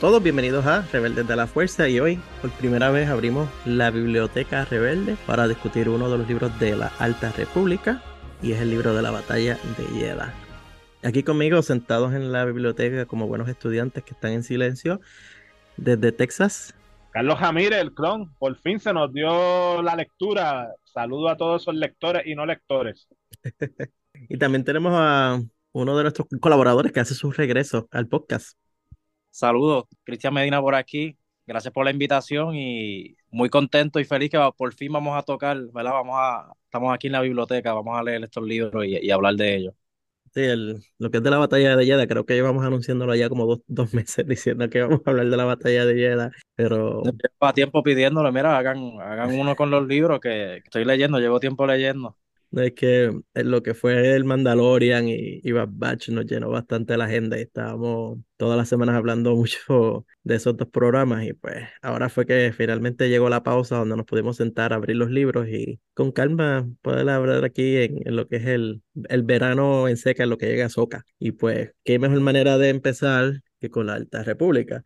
todos, bienvenidos a Rebeldes de la Fuerza y hoy por primera vez abrimos la Biblioteca Rebelde para discutir uno de los libros de la Alta República y es el libro de la Batalla de Yeda. Aquí conmigo, sentados en la biblioteca como buenos estudiantes que están en silencio, desde Texas. Carlos Jamírez, el clon, por fin se nos dio la lectura. Saludo a todos esos lectores y no lectores. y también tenemos a uno de nuestros colaboradores que hace su regreso al podcast. Saludos, Cristian Medina por aquí. Gracias por la invitación y muy contento y feliz que por fin vamos a tocar, ¿verdad? Vamos a, estamos aquí en la biblioteca, vamos a leer estos libros y, hablar de ellos. Sí, el, lo que es de la batalla de Yeda, creo que llevamos anunciándolo ya como dos, dos meses diciendo que vamos a hablar de la batalla de Yeda, pero... Llevo tiempo pidiéndole, mira, hagan, hagan uno con los libros que estoy leyendo, llevo tiempo leyendo. Es que lo que fue el Mandalorian y, y Bad Batch nos llenó bastante la agenda y estábamos todas las semanas hablando mucho de esos dos programas y pues ahora fue que finalmente llegó la pausa donde nos pudimos sentar abrir los libros y con calma poder hablar aquí en, lo que es el, el verano en seca, en lo que llega a Soca. Y pues qué mejor manera de empezar que con la Alta República.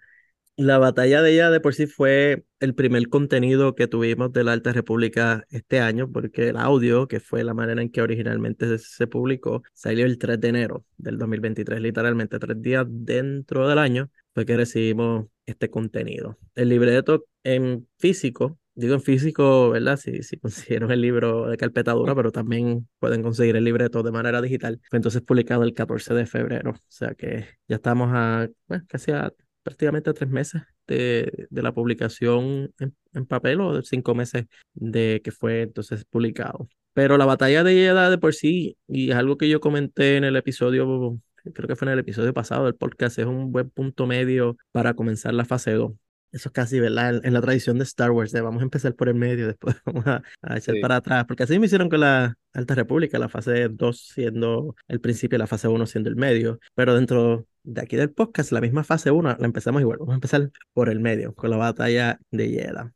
La batalla de ella de por sí fue el primer contenido que tuvimos de la Alta República este año, porque el audio, que fue la manera en que originalmente se, publicó, salió el 3 de enero del 2023, literalmente tres días dentro del año, fue que recibimos este contenido. El libreto en físico, digo en físico, ¿verdad? Si, si consiguieron el libro de carpetadura, pero también pueden conseguir el libreto de manera digital. Fue entonces publicado el 14 de febrero, o sea que ya estamos a, casi a prácticamente tres meses de, de la publicación en, papel o cinco meses de que fue entonces publicado. Pero la batalla de edad de por sí, y es algo que yo comenté en el episodio, creo que fue en el episodio pasado del podcast, es un buen punto medio para comenzar la fase 2. Eso es casi, ¿verdad? En, la tradición de Star Wars, de vamos a empezar por el medio, después vamos a, echar para atrás, porque así me hicieron con la Alta República, la fase 2 siendo el principio y la fase 1 siendo el medio, pero dentro de aquí del podcast, la misma fase 1 la empezamos igual, vamos a empezar por el medio, con la batalla de Yeda.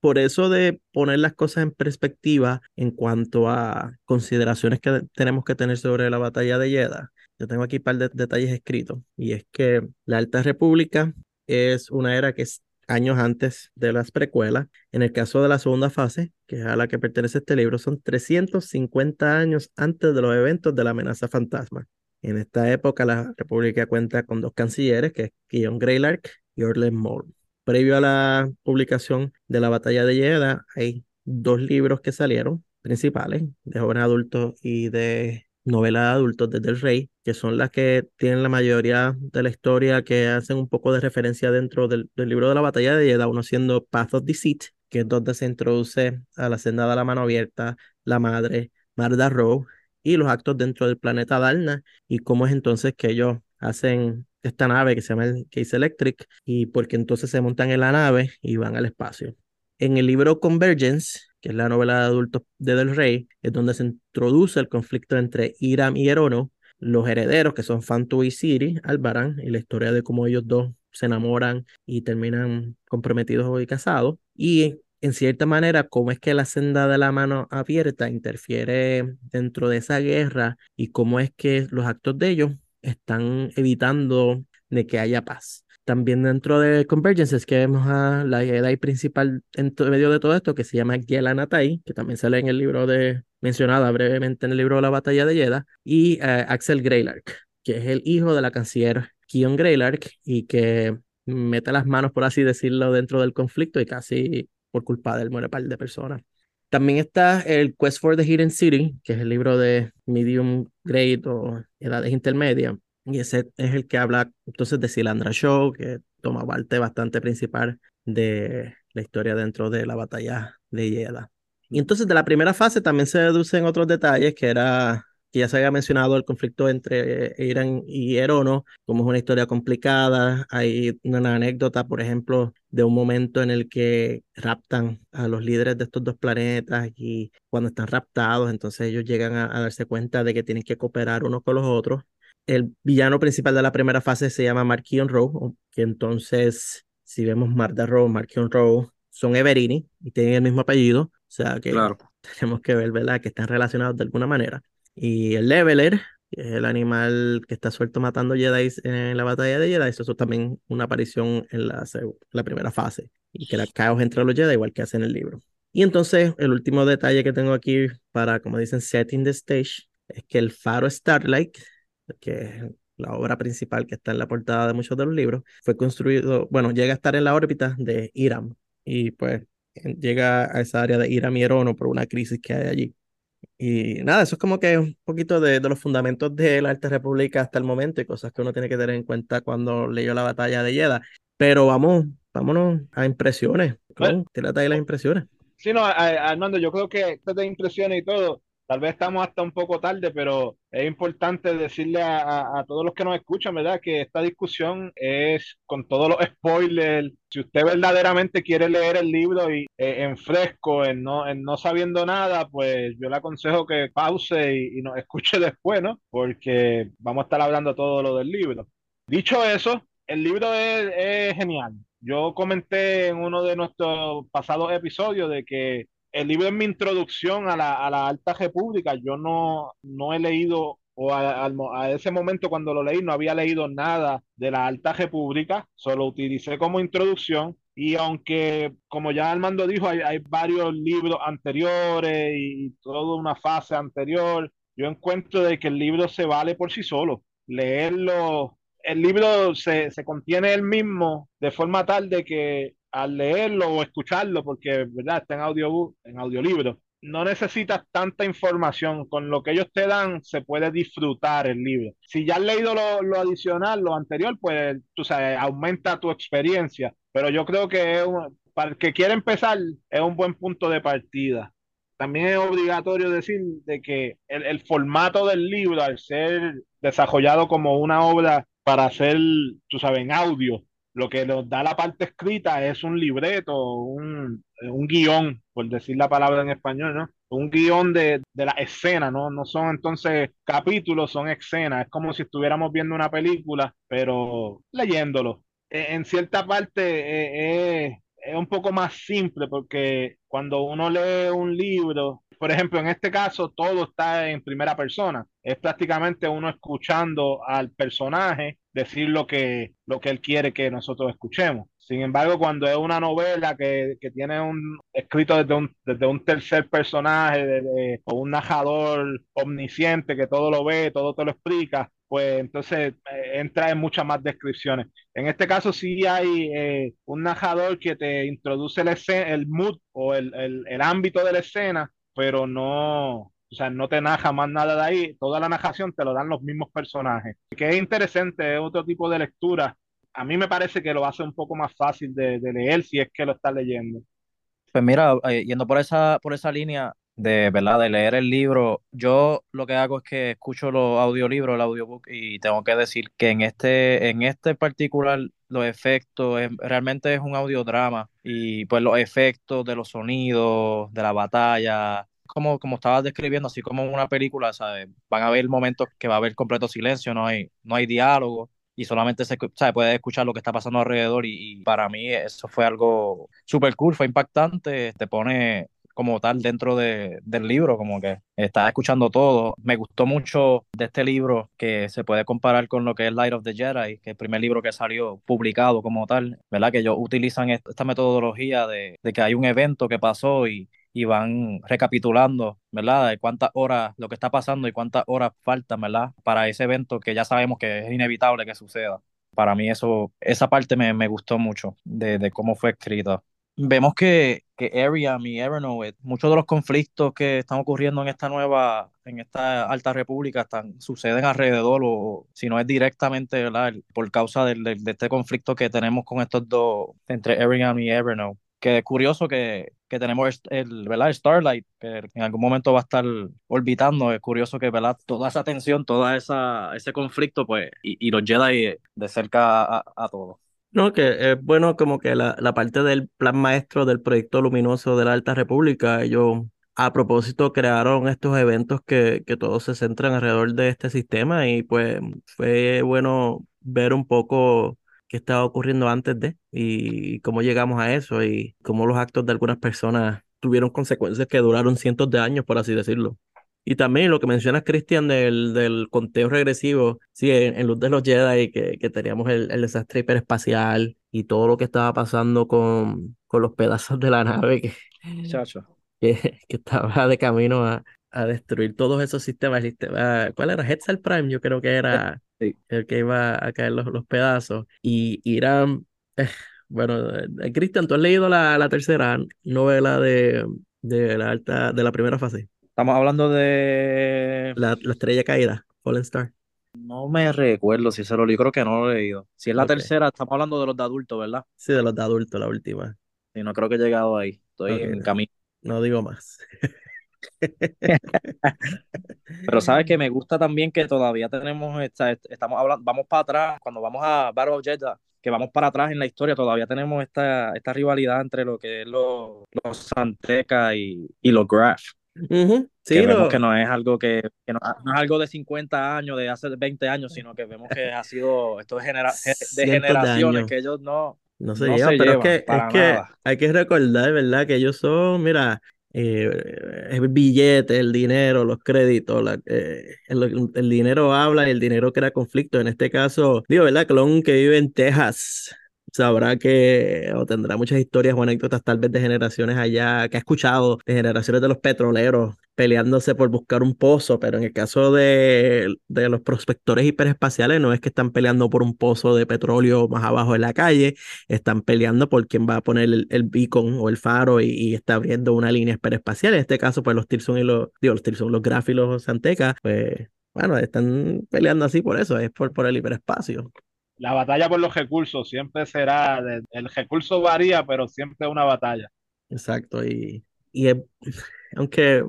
Por eso de poner las cosas en perspectiva en cuanto a consideraciones que tenemos que tener sobre la batalla de Yeda, yo tengo aquí un par de detalles escritos, y es que la Alta República es una era que es años antes de las precuelas. En el caso de la segunda fase, que es a la que pertenece este libro, son 350 años antes de los eventos de la amenaza fantasma. En esta época, la República cuenta con dos cancilleres, que es Guion Greylark y Orlen Moore. Previo a la publicación de la Batalla de Yeda, hay dos libros que salieron principales, de jóvenes adultos y de novelas de adultos desde el rey, que son las que tienen la mayoría de la historia que hacen un poco de referencia dentro del, libro de la batalla de Yeda, uno siendo Path of Deceit, que es donde se introduce a la senda de la mano abierta, la madre, Marda Rowe, y los actos dentro del planeta Dalna, y cómo es entonces que ellos hacen esta nave que se llama el Case Electric, y porque entonces se montan en la nave y van al espacio. En el libro Convergence, que es la novela de adultos de Del Rey, es donde se introduce el conflicto entre Iram y Erono, los herederos, que son Fantu y Siri, Albaran, y la historia de cómo ellos dos se enamoran y terminan comprometidos y casados, y en cierta manera cómo es que la senda de la mano abierta interfiere dentro de esa guerra y cómo es que los actos de ellos están evitando de que haya paz. También dentro de Convergence es que vemos a la Jedi principal en medio de todo esto que se llama Giela que también sale en el libro de, mencionada brevemente en el libro la batalla de Yeda, y eh, Axel Greylark, que es el hijo de la canciller Kion Greylark y que mete las manos, por así decirlo, dentro del conflicto y casi por culpa de él muere par de personas. También está el Quest for the Hidden City, que es el libro de Medium Grade o Edades Intermedias, y ese es el que habla entonces de Silandra Show, que toma parte bastante principal de la historia dentro de la batalla de Yeda. Y entonces de la primera fase también se deducen otros detalles, que era que ya se había mencionado el conflicto entre Irán y Erono, como es una historia complicada. Hay una anécdota, por ejemplo, de un momento en el que raptan a los líderes de estos dos planetas y cuando están raptados, entonces ellos llegan a, a darse cuenta de que tienen que cooperar unos con los otros el villano principal de la primera fase se llama Marquion Rowe, que entonces, si vemos Marda Rowe, Marquion Rowe, son Everini y tienen el mismo apellido, o sea que tenemos que ver, ¿verdad?, que están relacionados de alguna manera. Y el Leveler, que es el animal que está suelto matando Jedi en la batalla de Jedi. Eso es también una aparición en la, la primera fase y que era caos entre los Jedi, igual que hace en el libro. Y entonces, el último detalle que tengo aquí para, como dicen, setting the stage, es que el faro Starlight, que es la obra principal que está en la portada de muchos de los libros, fue construido, bueno, llega a estar en la órbita de Iram y pues llega a esa área de Iram y Erono por una crisis que hay allí. Y nada, eso es como que un poquito de, de, los fundamentos de la Alta República hasta el momento y cosas que uno tiene que tener en cuenta cuando leyó la batalla de Yeda. Pero vamos, vámonos a impresiones. Bueno, trata de las impresiones. Sí, no, Armando, yo creo que esto de impresiones y todo, tal vez estamos hasta un poco tarde, pero es importante decirle a, todos los que nos escuchan, ¿verdad? Que esta discusión es con todos los spoilers. Si usted verdaderamente quiere leer el libro y eh, en fresco, en no, en no sabiendo nada, pues yo le aconsejo que pause y, nos escuche después, ¿no? Porque vamos a estar hablando todo lo del libro. Dicho eso, el libro es genial. Yo comenté en uno de nuestros pasados episodios de que el libro es mi introducción a la, Alta República. Yo no, no he leído, o a, ese momento cuando lo leí, no había leído nada de la Alta República, solo utilicé como introducción. Y aunque, como ya Armando dijo, hay, hay varios libros anteriores y, toda una fase anterior, yo encuentro de que el libro se vale por sí solo. Leerlo el libro se, contiene el mismo de forma tal de que al leerlo o escucharlo, porque ¿verdad? está en, audio, en audiolibro, no necesitas tanta información. Con lo que ellos te dan, se puede disfrutar el libro. Si ya has leído lo, adicional, lo anterior, pues tú sabes, aumenta tu experiencia. Pero yo creo que para el que quiere empezar, es un buen punto de partida. También es obligatorio decir de que el, el formato del libro, al ser desarrollado como una obra para hacer, tú sabes, en audio. Lo que nos da la parte escrita es un libreto, un, un guion, por decir la palabra en español, ¿no? Un guion de, de la escena, ¿no? No son entonces capítulos, son escenas. Es como si estuviéramos viendo una película, pero leyéndolo. E, en cierta parte eh, eh, es un poco más simple porque cuando uno lee un libro, por ejemplo, en este caso todo está en primera persona. Es prácticamente uno escuchando al personaje decir lo que, lo que él quiere que nosotros escuchemos. Sin embargo, cuando es una novela que, que tiene un escrito desde un, desde un tercer personaje o un narrador omnisciente que todo lo ve, todo te lo explica, pues entonces eh, entra en muchas más descripciones. En este caso sí hay eh, un narrador que te introduce el, el mood o el, el, el ámbito de la escena pero no, o sea, no te narra más nada de ahí, toda la narración te lo dan los mismos personajes. Que es interesante, es otro tipo de lectura. A mí me parece que lo hace un poco más fácil de, leer si es que lo estás leyendo. Pues mira, eh, yendo por esa, por esa línea de, ¿verdad? de leer el libro, yo lo que hago es que escucho los audiolibros, el audiobook, y tengo que decir que en este, en este particular los efectos, realmente es un audiodrama y pues los efectos de los sonidos, de la batalla, como, como estabas describiendo, así como en una película, ¿sabes? van a haber momentos que va a haber completo silencio, no hay, no hay diálogo y solamente se ¿sabes? puede escuchar lo que está pasando alrededor y, y para mí eso fue algo súper cool, fue impactante, te pone como tal dentro de, del libro, como que estaba escuchando todo. Me gustó mucho de este libro que se puede comparar con lo que es Light of the Jedi, que es el primer libro que salió publicado como tal, ¿verdad? Que ellos utilizan esta metodología de, de que hay un evento que pasó y, y van recapitulando, ¿verdad? De cuántas horas, lo que está pasando y cuántas horas faltan, ¿verdad? Para ese evento que ya sabemos que es inevitable que suceda. Para mí eso, esa parte me, me gustó mucho de, de cómo fue escrita vemos que, que Ariam y Evernote, muchos de los conflictos que están ocurriendo en esta nueva, en esta alta república, están, suceden alrededor, o si no es directamente, ¿verdad? por causa de, de, este conflicto que tenemos con estos dos, entre Ariam y Evernote. Que es curioso que, que tenemos el, ¿verdad? Starlight, que en algún momento va a estar orbitando. Es curioso que ¿verdad? toda esa tensión, todo ese conflicto, pues, y, y los Jedi de cerca a, a todos. No, que es bueno como que la, la parte del plan maestro del proyecto luminoso de la Alta República, ellos a propósito crearon estos eventos que, que todos se centran alrededor de este sistema y pues fue bueno ver un poco qué estaba ocurriendo antes de y cómo llegamos a eso y cómo los actos de algunas personas tuvieron consecuencias que duraron cientos de años, por así decirlo. Y también lo que mencionas, Cristian, del, del conteo regresivo, sí, en, Luz de los Jedi, que, que teníamos el, el desastre hiperespacial y todo lo que estaba pasando con, con los pedazos de la nave que, que, que estaba de camino a, a destruir todos esos sistemas. ¿Cuál era? Hetzal Prime, yo creo que era el que iba a caer los, los pedazos. Y Irán, eh, bueno, eh, Cristian, ¿tú has leído la, la tercera novela de, de, la alta, de la primera fase? Estamos hablando de... La, la estrella caída, Fallen Star. No me recuerdo si se lo leí, creo que no lo he leído. Si es la tercera, estamos hablando de los de adultos, ¿verdad? Sí, de los de adultos, la última. Sí, no creo que he llegado ahí. Estoy en camino. No digo más. Pero sabes que me gusta también que todavía tenemos, esta, estamos hablando, vamos para atrás, cuando vamos a Battle of Jeddah, que vamos para atrás en la historia, todavía tenemos esta, esta rivalidad entre lo que es los, los Santeca y, y los Graf. Sí, que vemos que no es algo que, que no, no, es algo de 50 años, de hace 20 años, sino que vemos que ha sido esto de, genera de generaciones, que ellos no, no se, no llevan, se pero es que, es que hay que recordar, ¿verdad? Que ellos son, mira, eh, el billete, el dinero, los créditos, la, eh, el, el, dinero habla y el dinero crea conflicto. En este caso, digo, ¿verdad? Clon que vive en Texas sabrá que o tendrá muchas historias o anécdotas tal vez de generaciones allá, que ha escuchado de generaciones de los petroleros peleándose por buscar un pozo, pero en el caso de, de los prospectores hiperespaciales no es que están peleando por un pozo de petróleo más abajo en la calle, están peleando por quién va a poner el, el beacon o el faro y, está abriendo una línea hiperespacial. En este caso, pues los Tilson y los, digo, los Tilson, los gráfilos Santeca, pues bueno, están peleando así por eso, es por, por el hiperespacio la batalla por los recursos siempre será, el recurso varía, pero siempre es una batalla. Exacto, y, y es, aunque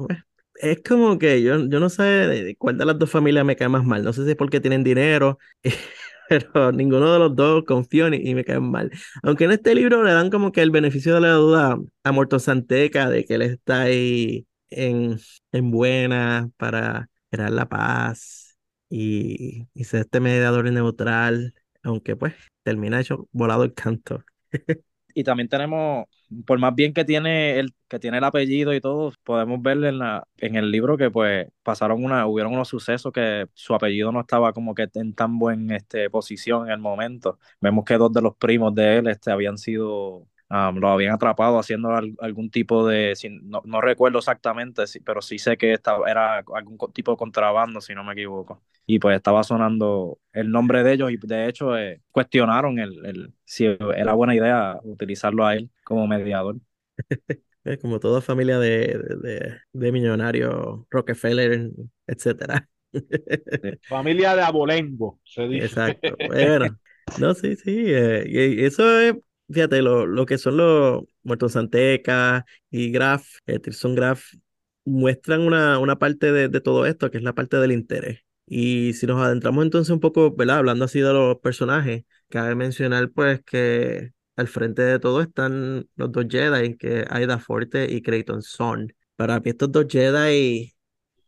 es como que yo, yo no sé cuál de las dos familias me cae más mal, no sé si es porque tienen dinero, pero ninguno de los dos confío y me caen mal. Aunque en este libro le dan como que el beneficio de la duda a Muerto Santeca de que él está ahí en, en buena para crear la paz y, y ser este mediador neutral aunque pues termina hecho volado el canto. y también tenemos, por más bien que tiene el, que tiene el apellido y todo, podemos ver en, la, en el libro que pues pasaron una, hubieron unos sucesos que su apellido no estaba como que en tan buena este, posición en el momento. Vemos que dos de los primos de él este, habían sido lo habían atrapado haciendo algún tipo de, no, no, recuerdo exactamente, pero sí sé que estaba, era algún tipo de contrabando, si no me equivoco. Y pues estaba sonando el nombre de ellos y de hecho eh, cuestionaron el, el, si era buena idea utilizarlo a él como mediador. como toda familia de, de, de millonarios, Rockefeller, etcétera. Familia de abolengo, se dice. Exacto. Bueno, no, sí, sí. Eh, y eso es fíjate, lo, lo que son los Muertos Santeca y Graf, eh, Graf, muestran una, una parte de, de, todo esto, que es la parte del interés. Y si nos adentramos entonces un poco, ¿verdad? Hablando así de los personajes, cabe mencionar pues que al frente de todo están los dos Jedi, que Aida Forte y Creighton Son. Para mí estos dos Jedi,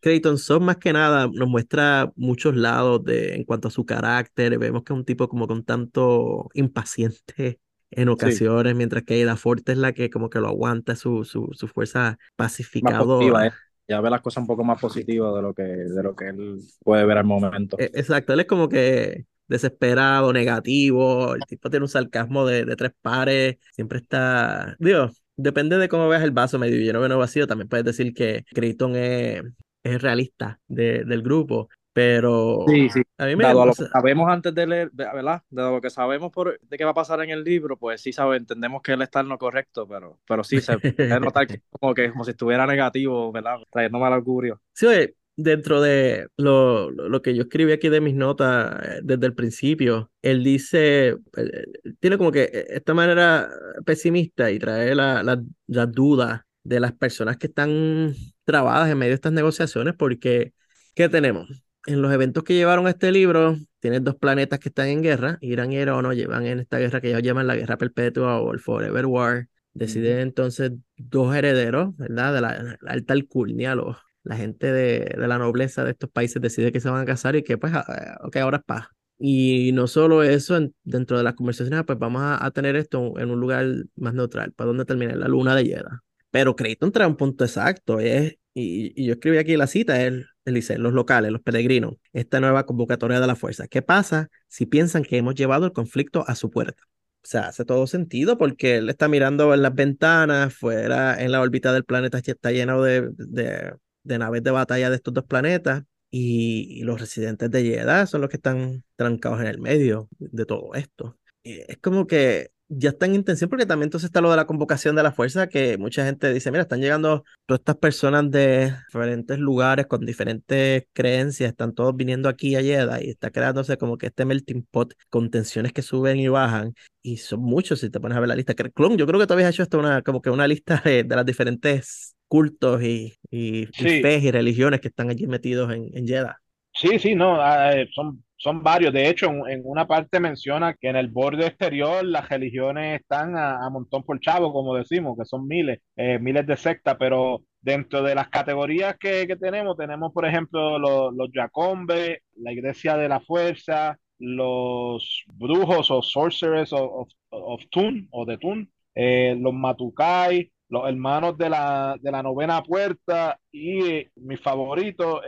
Creighton Son más que nada nos muestra muchos lados de, en cuanto a su carácter. Vemos que es un tipo como con tanto impaciente en ocasiones, mientras que Aida Forte es la que como que lo aguanta su, su, su fuerza pacificadora. ¿eh? Ya ve las cosas un poco más positivas de lo que, de lo que él puede ver al momento. E, exacto, él es como que desesperado, negativo, el tipo tiene un sarcasmo de, de tres pares, siempre está, digo, depende de cómo veas el vaso medio lleno o medio vacío, también puedes decir que Creighton es, es realista de, del grupo, pero sí, sí. a mí me Dado lo que sabemos antes de leer, ¿verdad? De lo que sabemos por, de qué va a pasar en el libro, pues sí sabe, entendemos que él está en lo correcto, pero, pero sí se puede notar que como, que como si estuviera negativo, ¿verdad? Trayendo mal augurio. Sí, oye, dentro de lo, lo, que yo escribí aquí de mis notas eh, desde el principio, él dice, eh, tiene como que esta manera pesimista y trae la, la, la duda de las personas que están trabadas en medio de estas negociaciones, porque ¿qué tenemos? En los eventos que llevaron a este libro, tienes dos planetas que están en guerra, Irán y Irán llevan en esta guerra que ellos llaman la guerra perpetua o el Forever War. Deciden entonces dos herederos, ¿verdad? De la, alta alcurnia, los, la gente de, de, la nobleza de estos países decide que se van a casar y que pues, ah, ok, ahora es paz. Y no solo eso, dentro de las conversaciones, pues vamos a, a, tener esto en un lugar más neutral, para donde termine la luna de Yeda. Pero Creighton trae un punto exacto, es y, yo escribí aquí la cita, él, los locales, los peregrinos, esta nueva convocatoria de la fuerza. ¿Qué pasa si piensan que hemos llevado el conflicto a su puerta? O sea, hace todo sentido porque él está mirando en las ventanas, fuera en la órbita del planeta está lleno de, de, de naves de batalla de estos dos planetas y, los residentes de Jeddah son los que están trancados en el medio de todo esto. es como que ya está en intención, porque también entonces está lo de la convocación de la fuerza, que mucha gente dice, mira, están llegando todas estas personas de diferentes lugares con diferentes creencias, están todos viniendo aquí a Jeddah y está creándose como que este melting pot con tensiones que suben y bajan, y son muchos si te pones a ver la lista. Clon, yo creo que tú habías hecho hasta una, como que una lista de, las diferentes cultos y, y, fe y religiones que están allí metidos en, en Jeddah. Sí, sí, no, ah, eh, son son varios. De hecho, en, una parte menciona que en el borde exterior las religiones están a, montón por chavo, como decimos, que son miles, eh, miles de sectas, pero dentro de las categorías que, tenemos, tenemos, por ejemplo, los, los Jacombe, la Iglesia de la Fuerza, los brujos o sorcerers of, of, Tun o de Tun, eh, los Matukai, los hermanos de la, de la novena puerta y eh, mi favorito,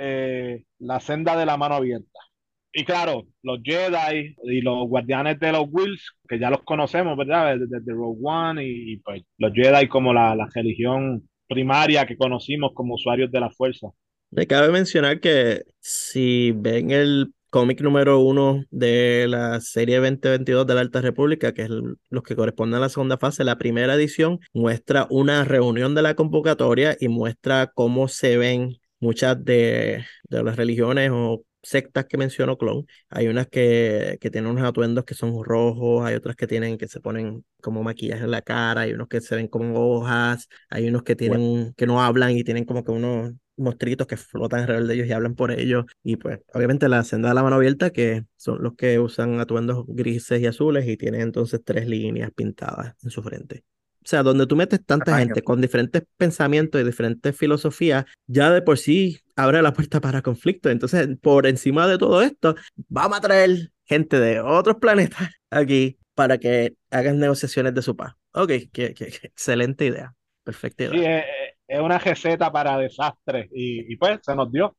la senda de la mano abierta. Y claro, los Jedi y los guardianes de los Wills, que ya los conocemos, ¿verdad? Desde, Rogue One y, pues los Jedi como la, la, religión primaria que conocimos como usuarios de la fuerza. Me cabe mencionar que si ven el cómic número uno de la serie 2022 de la Alta República, que es los que corresponden a la segunda fase, la primera edición muestra una reunión de la convocatoria y muestra cómo se ven muchas de, de las religiones o sectas que mencionó Clon, hay unas que, que tienen unos atuendos que son rojos, hay otras que tienen que se ponen como maquillaje en la cara, hay unos que se ven como hojas, hay unos que tienen que no hablan y tienen como que unos monstruitos que flotan alrededor de ellos y hablan por ellos. Y pues, obviamente, la senda de la mano abierta, que son los que usan atuendos grises y azules y tienen entonces tres líneas pintadas en su frente. O sea, donde tú metes tanta gente con diferentes pensamientos y diferentes filosofías, ya de por sí abre la puerta para conflicto. Entonces, por encima de todo esto, vamos a traer gente de otros planetas aquí para que hagan negociaciones de su paz. Ok, qué, excelente idea. Perfecta idea. Sí, es, una receta para desastres y, pues se nos dio.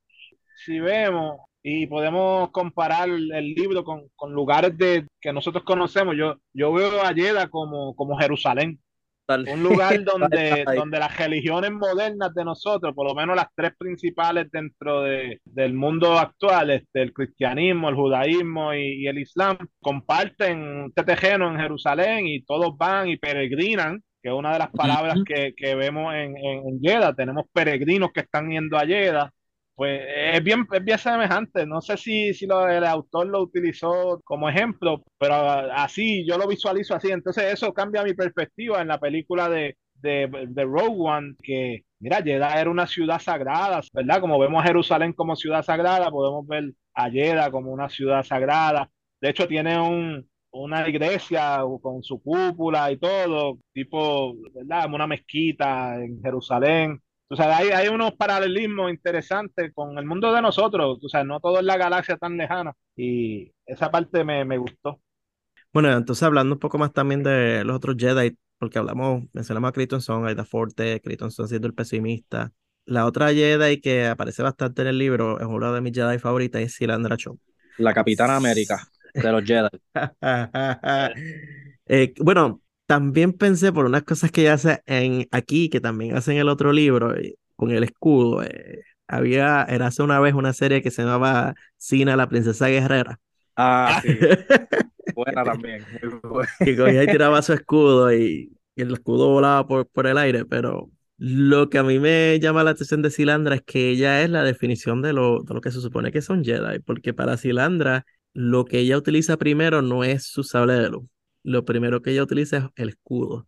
Si vemos y podemos comparar el libro con, con lugares de, que nosotros conocemos, yo, yo veo a Yeda como, como Jerusalén un lugar donde, donde las religiones modernas de nosotros, por lo menos las tres principales dentro de, del mundo actual, este, el cristianismo, el judaísmo y, el islam, comparten tetejeno en Jerusalén y todos van y peregrinan, que es una de las palabras que, que vemos en, en, en Tenemos peregrinos que están yendo a Yeda pues es bien, es bien semejante. No sé si, si lo, el autor lo utilizó como ejemplo, pero así yo lo visualizo así. Entonces eso cambia mi perspectiva en la película de, de, de One, que mira, Jeddah era una ciudad sagrada, ¿verdad? Como vemos a Jerusalén como ciudad sagrada, podemos ver a Jeddah como una ciudad sagrada. De hecho, tiene un, una iglesia con su cúpula y todo, tipo, ¿verdad? Una mezquita en Jerusalén. O sea, hay, hay unos paralelismos interesantes con el mundo de nosotros. O sea, no todo es la galaxia tan lejana. Y esa parte me, me gustó. Bueno, entonces hablando un poco más también de los otros Jedi, porque hablamos, mencionamos a Crichton Son, Aida Forte, Crichton Son siendo el pesimista. La otra Jedi que aparece bastante en el libro, es una de mis Jedi favoritas, es Silandra Cho. La Capitana América de los Jedi. eh, bueno, también pensé por unas cosas que ella hace en aquí, que también hace en el otro libro, eh, con el escudo. Eh, había, era hace una vez una serie que se llamaba Sina, la princesa guerrera. Ah, sí. Buena también. que cogía y tiraba su escudo y, el escudo volaba por, por el aire, pero lo que a mí me llama la atención de Silandra es que ella es la definición de lo, de lo que se supone que son Jedi, porque para Silandra lo que ella utiliza primero no es su sable de luz lo primero que ella utiliza es el escudo.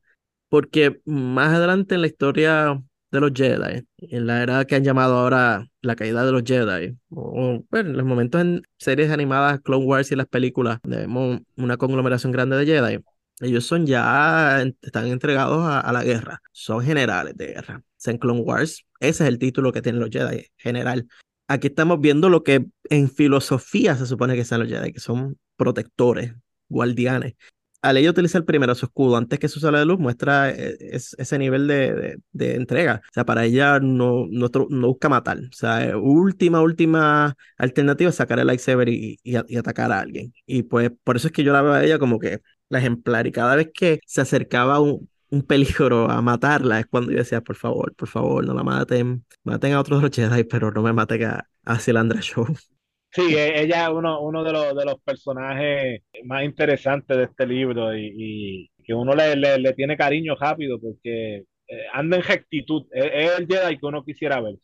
Porque más adelante en la historia de los Jedi, en la era que han llamado ahora la caída de los Jedi, o bueno, en los momentos en series animadas, Clone Wars y las películas, vemos una conglomeración grande de Jedi. Ellos son ya, están entregados a, la guerra, son generales de guerra. En Clone Wars, ese es el título que tienen los Jedi, general. Aquí estamos viendo lo que en filosofía se supone que son los Jedi, que son protectores, guardianes al ella utilizar primero su escudo antes que su sala de luz, muestra eh, ese nivel de, de, entrega. O sea, para ella no, no, no, busca matar. O sea, última, última alternativa es sacar el lightsaber y, y, y, atacar a alguien. Y pues por eso es que yo la veo a ella como que la ejemplar. Y cada vez que se acercaba un, un peligro a matarla es cuando yo decía, por favor, por favor, no la maten. Maten a otros de Jedi, pero no me maten a, a Cilandra Show. Sí, e, ella es uno, uno de, los, de los personajes más interesantes de este libro y, que uno le, le, tiene cariño rápido porque eh, anda en rectitud. Es, el Jedi que uno quisiera ver.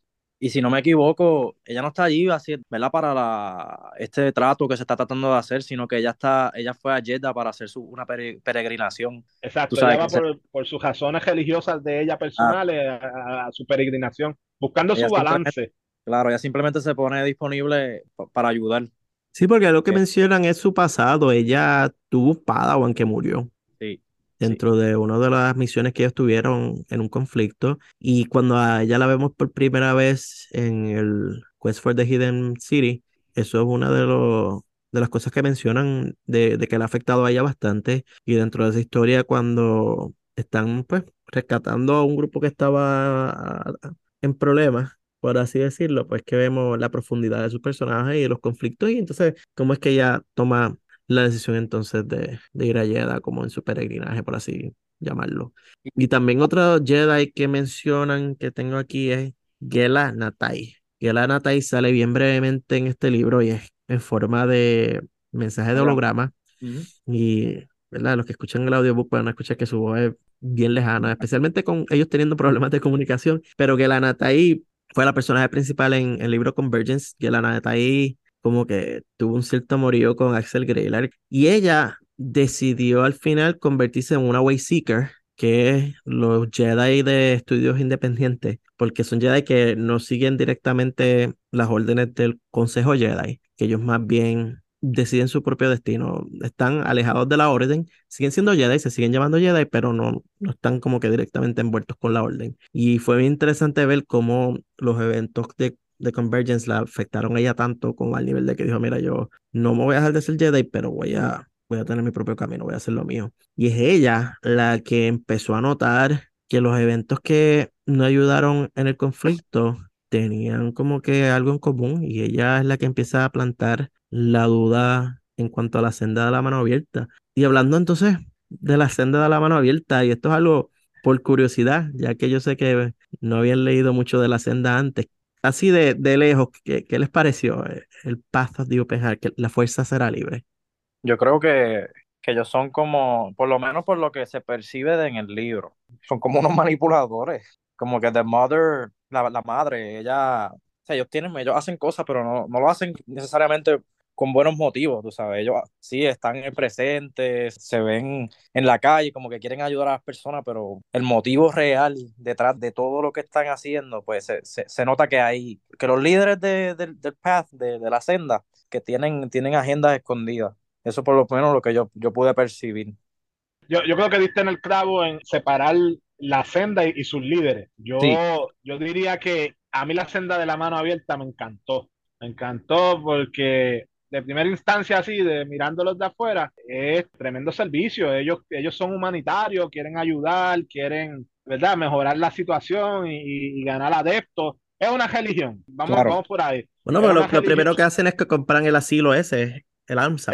Y si no me equivoco, ella no está allí así, ¿verdad? Para la, este trato que se está tratando de hacer, sino que ella está, ella fue a Jeddah para hacer su, una peregrinación. Exacto, ella va por, por, sus razones religiosas de ella personales a, su peregrinación, buscando su balance. Claro, ella simplemente se pone disponible para ayudar. Sí, porque lo que mencionan es su pasado. Ella tuvo Padawan que murió. Sí. Dentro de una de las misiones que ellos tuvieron en un conflicto. Y cuando a ella la vemos por primera vez en el Quest for the Hidden City, eso es una de, los, de las cosas que mencionan de, de que le ha afectado a ella bastante. Y dentro de esa historia, cuando están pues rescatando a un grupo que estaba en problemas por así decirlo, pues que vemos la profundidad de su personaje y los conflictos y entonces cómo es que ella toma la decisión entonces de, de ir a Jeddah como en su peregrinaje, por así llamarlo. Y también otro Jedi que mencionan que tengo aquí es Gela Natai. Gela Natai sale bien brevemente en este libro y es en forma de mensaje de holograma. Y ¿verdad? los que escuchan el audiobook pueden escuchar que su voz es bien lejana, especialmente con ellos teniendo problemas de comunicación, pero que la Natai fue la personaje principal en el libro Convergence, y la neta ahí como que tuvo un cierto amorío con Axel Greylark y ella decidió al final convertirse en una Wayseeker, que es los Jedi de estudios independientes, porque son Jedi que no siguen directamente las órdenes del Consejo Jedi, que ellos más bien deciden su propio destino. Están alejados de la orden, siguen siendo Jedi, se siguen llamando Jedi, pero no, no están como que directamente envueltos con la orden. Y fue muy interesante ver cómo los eventos de, de Convergence la afectaron a ella tanto como al nivel de que dijo, mira, yo no me voy a dejar de ser Jedi, pero voy a, voy a tener mi propio camino, voy a hacer lo mío. Y es ella la que empezó a notar que los eventos que no ayudaron en el conflicto tenían como que algo en común y ella es la que empieza a plantar la duda en cuanto a la senda de la mano abierta. Y hablando entonces de la senda de la mano abierta, y esto es algo por curiosidad, ya que yo sé que no habían leído mucho de la senda antes. Así de, de lejos, ¿qué, ¿qué, les pareció el Path the Open que la fuerza será libre? Yo creo que, que ellos son como, por lo menos por lo que se percibe en el libro, son como unos manipuladores, como que The Mother, la, la madre, ella, o sea, ellos tienen, ellos hacen cosas, pero no, no lo hacen necesariamente con buenos motivos, tú sabes, ellos sí están presentes, se ven en la calle como que quieren ayudar a las personas, pero el motivo real detrás de todo lo que están haciendo, pues se, se, nota que hay, que los líderes de, del path, de, de, la senda, que tienen, tienen agendas escondidas. Eso por lo menos lo que yo, yo pude percibir. Yo, yo creo que diste en el clavo en separar la senda y, sus líderes. Yo, yo diría que a mí la senda de la mano abierta me encantó. Me encantó porque de primera instancia así, de mirándolos de afuera, es tremendo servicio. Ellos, ellos son humanitarios, quieren ayudar, quieren, ¿verdad?, mejorar la situación y, ganar adeptos. Es una religión. Vamos, vamos por ahí. Bueno, pero lo, primero que hacen es que compran el asilo ese, el Arms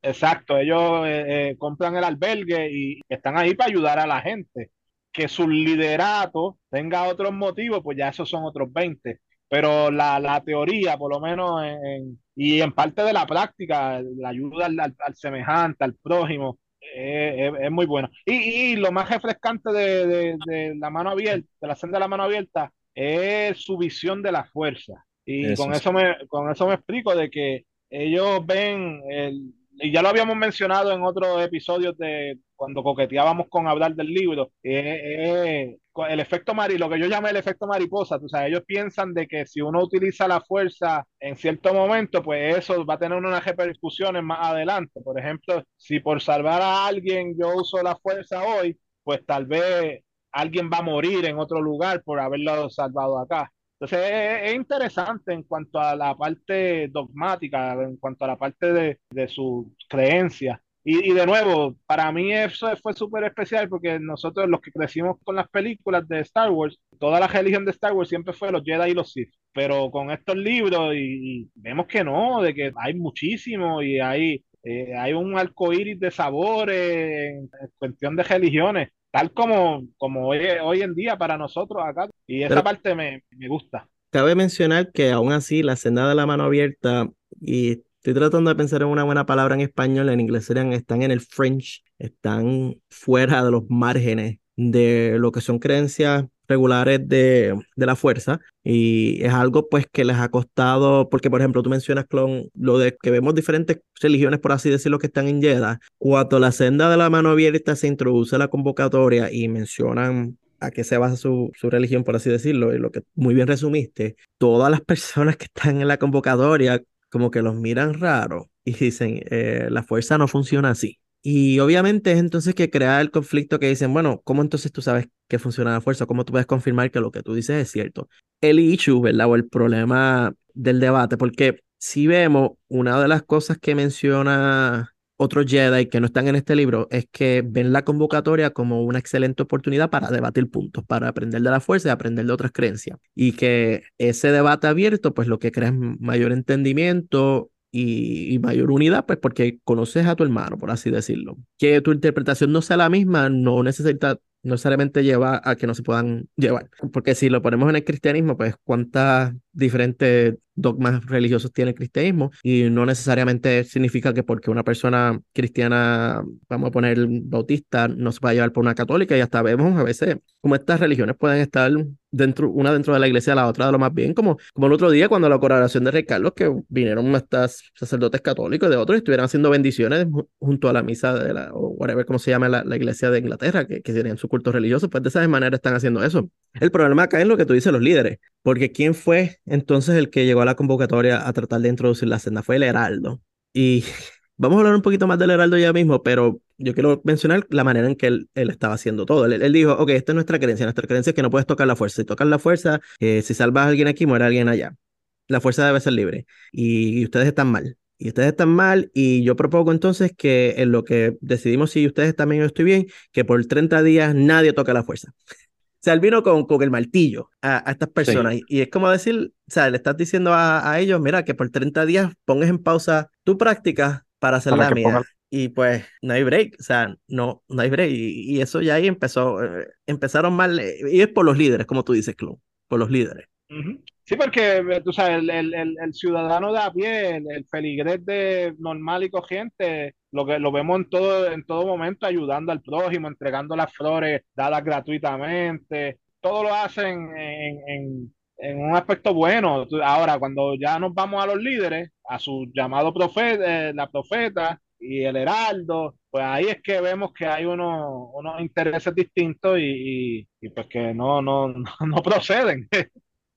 exacto, ellos eh, eh, compran el albergue y están ahí para ayudar a la gente. Que su liderato tenga otros motivos, pues ya esos son otros 20 pero la, la teoría, por lo menos, en, y en parte de la práctica, la ayuda al, semejante, al prójimo, es, muy buena. Y, y, lo más refrescante de, de, la mano abierta, de la senda de la mano abierta, es su visión de la fuerza. Y con, eso me, con eso me explico de que ellos ven el, y ya lo habíamos mencionado en otros episodios de cuando coqueteábamos con hablar del libro, el efecto mariposa, lo que yo llamo el efecto mariposa, tú sabes, ellos piensan de que si uno utiliza la fuerza en cierto momento, pues eso va a tener unas repercusiones más adelante. Por ejemplo, si por salvar a alguien yo uso la fuerza hoy, pues tal vez alguien va a morir en otro lugar por haberlo salvado acá. Entonces es, interesante en cuanto a la parte dogmática, en cuanto a la parte de, de su creencia. Y, de nuevo, para mí eso fue súper especial porque nosotros los que crecimos con las películas de Star Wars, toda la religión de Star Wars siempre fue los Jedi y los Sith. Pero con estos libros y, vemos que no, de que hay muchísimo y hay, eh, hay un arco iris de sabores en, cuestión de religiones, tal como, como hoy, hoy, en día para nosotros acá. Y esa parte me, me gusta. Cabe mencionar que aún así la senda de la mano abierta y Estoy tratando de pensar en una buena palabra en español, en inglés serían, están en el French, están fuera de los márgenes de lo que son creencias regulares de, de, la fuerza. Y es algo pues que les ha costado, porque por ejemplo tú mencionas, Clon, lo de que vemos diferentes religiones, por así decirlo, que están en Jeddah, cuando la senda de la mano abierta se introduce la convocatoria y mencionan a qué se basa su, su religión, por así decirlo, y lo que muy bien resumiste, todas las personas que están en la convocatoria como que los miran raro y dicen, eh, la fuerza no funciona así. Y obviamente es entonces que crea el conflicto que dicen, bueno, ¿cómo entonces tú sabes que funciona la fuerza? ¿Cómo tú puedes confirmar que lo que tú dices es cierto? El issue, ¿verdad? O el problema del debate, porque si vemos una de las cosas que menciona otros Jedi que no están en este libro es que ven la convocatoria como una excelente oportunidad para debatir puntos, para aprender de la fuerza y aprender de otras creencias. Y que ese debate abierto, pues lo que crea es mayor entendimiento y, y, mayor unidad, pues porque conoces a tu hermano, por así decirlo. Que tu interpretación no sea la misma, no necesita no necesariamente lleva a que no se puedan llevar. Porque si lo ponemos en el cristianismo, pues cuántas diferentes dogmas religiosos tiene el cristianismo y no necesariamente significa que porque una persona cristiana, vamos a poner bautista, no se va a llevar por una católica y hasta vemos a veces como estas religiones pueden estar dentro, una dentro de la iglesia, la otra de lo más bien, como, como el otro día cuando la coronación de Rey Carlos, que vinieron estas sacerdotes católicos de otros y estuvieran haciendo bendiciones junto a la misa de la, o whatever, como se llama la, la iglesia de Inglaterra, que, que tenían su culto religioso, pues de esa manera están haciendo eso. El problema acá es lo que tú dices los líderes, porque ¿quién fue entonces el que llegó a la convocatoria a tratar de introducir la senda? Fue el Heraldo. Y vamos a hablar un poquito más del Heraldo ya mismo, pero yo quiero mencionar la manera en que él, estaba haciendo todo. Él, dijo, ok, esta es nuestra creencia, nuestra creencia es que no puedes tocar la fuerza. Si tocas la fuerza, eh, si salvas a alguien aquí, muere alguien allá. La fuerza debe ser libre. Y, ustedes están mal. Y ustedes están mal, y yo propongo entonces que en lo que decidimos si ustedes están bien o estoy bien, que por 30 días nadie toque la fuerza. O sea, él vino con, con el martillo a, estas personas y, es como decir, o sea, le estás diciendo a, a, ellos, mira, que por 30 días pongas en pausa tu práctica para hacer la mía. Y pues no hay break, o sea, no, no hay break. Y, eso ya ahí empezó, eh, empezaron mal, eh, y es por los líderes, como tú dices, Club, por los líderes. Sí, porque tú sabes, el, el, el, ciudadano de a pie, el, feligrés de normal y corriente, lo que lo vemos en todo, en todo momento ayudando al prójimo, entregando las flores dadas gratuitamente, todo lo hacen en, en, un aspecto bueno. Ahora, cuando ya nos vamos a los líderes, a su llamado profeta, la profeta, y el Heraldo, pues ahí es que vemos que hay unos, unos intereses distintos y, pues que no, no, no, proceden.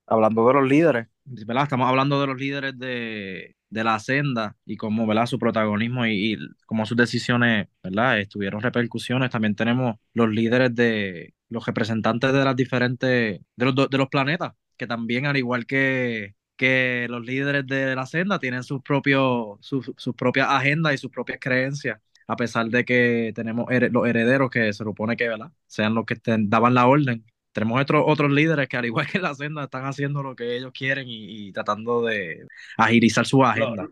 Hablando de los líderes, Estamos hablando de los líderes de, de la senda y cómo, ¿verdad? Su protagonismo y, y cómo sus decisiones, ¿verdad? Estuvieron repercusiones. También tenemos los líderes de los representantes de las diferentes, de los, de los planetas, que también, al igual que que los líderes de la senda tienen sus, propios, sus, sus propias agendas y sus propias creencias, a pesar de que tenemos los herederos que se supone que ¿verdad? sean los que daban la orden. Tenemos otros, otros líderes que al igual que la senda están haciendo lo que ellos quieren y, tratando de agilizar su agenda.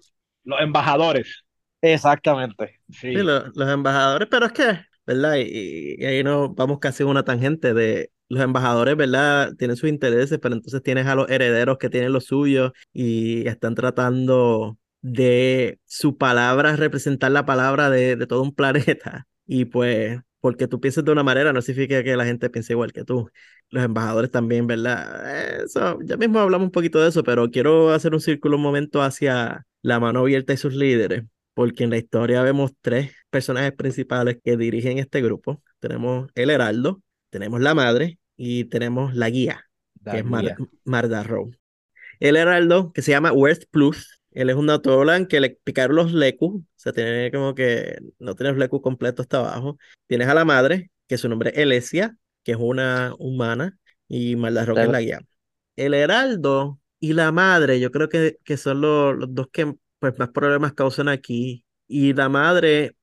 Los, embajadores. Exactamente. Sí, los, los, embajadores, pero es que, ¿verdad? Y, y ahí nos vamos casi a una tangente de los embajadores, ¿verdad? Tienen sus intereses, pero entonces tienes a los herederos que tienen los suyos y están tratando de su palabra representar la palabra de, de todo un planeta. Y pues, porque tú pienses de una manera no significa que la gente piense igual que tú. Los embajadores también, ¿verdad? Eso, ya mismo hablamos un poquito de eso, pero quiero hacer un círculo un momento hacia la mano abierta y sus líderes, porque en la historia vemos tres personajes principales que dirigen este grupo. Tenemos el Heraldo, tenemos la madre y tenemos la guía, que es Mar Mardarrow. El heraldo, que se llama West Plus, él es un Nautolan que le picaron los lecus, o sea, tiene como que no tiene los lecus completos hasta abajo. Tienes a la madre, que su nombre es Elesia, que es una humana, y Mardarrow, que es la guía. El heraldo y la madre, yo creo que, que son los, los dos que pues, más problemas causan aquí. Y la madre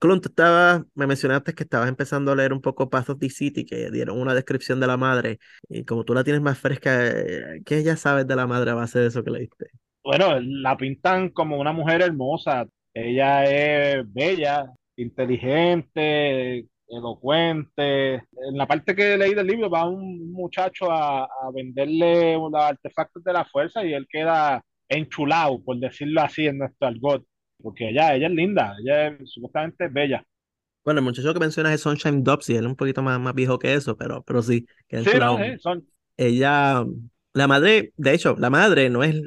Colón, tú estabas, me mencionaste que estabas empezando a leer un poco Path of the City, que dieron una descripción de la madre, y como tú la tienes más fresca, eh, ¿qué ya sabes de la madre a base de eso que leíste? Bueno, la pintan como una mujer hermosa. Ella es bella, inteligente, elocuente. En la parte que leí del libro va un muchacho a, a venderle los artefactos de la fuerza y él queda enchulado, por decirlo así, en nuestro argot. Porque ella, ella es linda, ella es supuestamente bella. Bueno, el muchacho que mencionas es Sunshine Dobbs y él es un poquito más, más viejo que eso, pero, pero sí, queda Sí, no, son, Ella, la madre, de hecho, la madre no es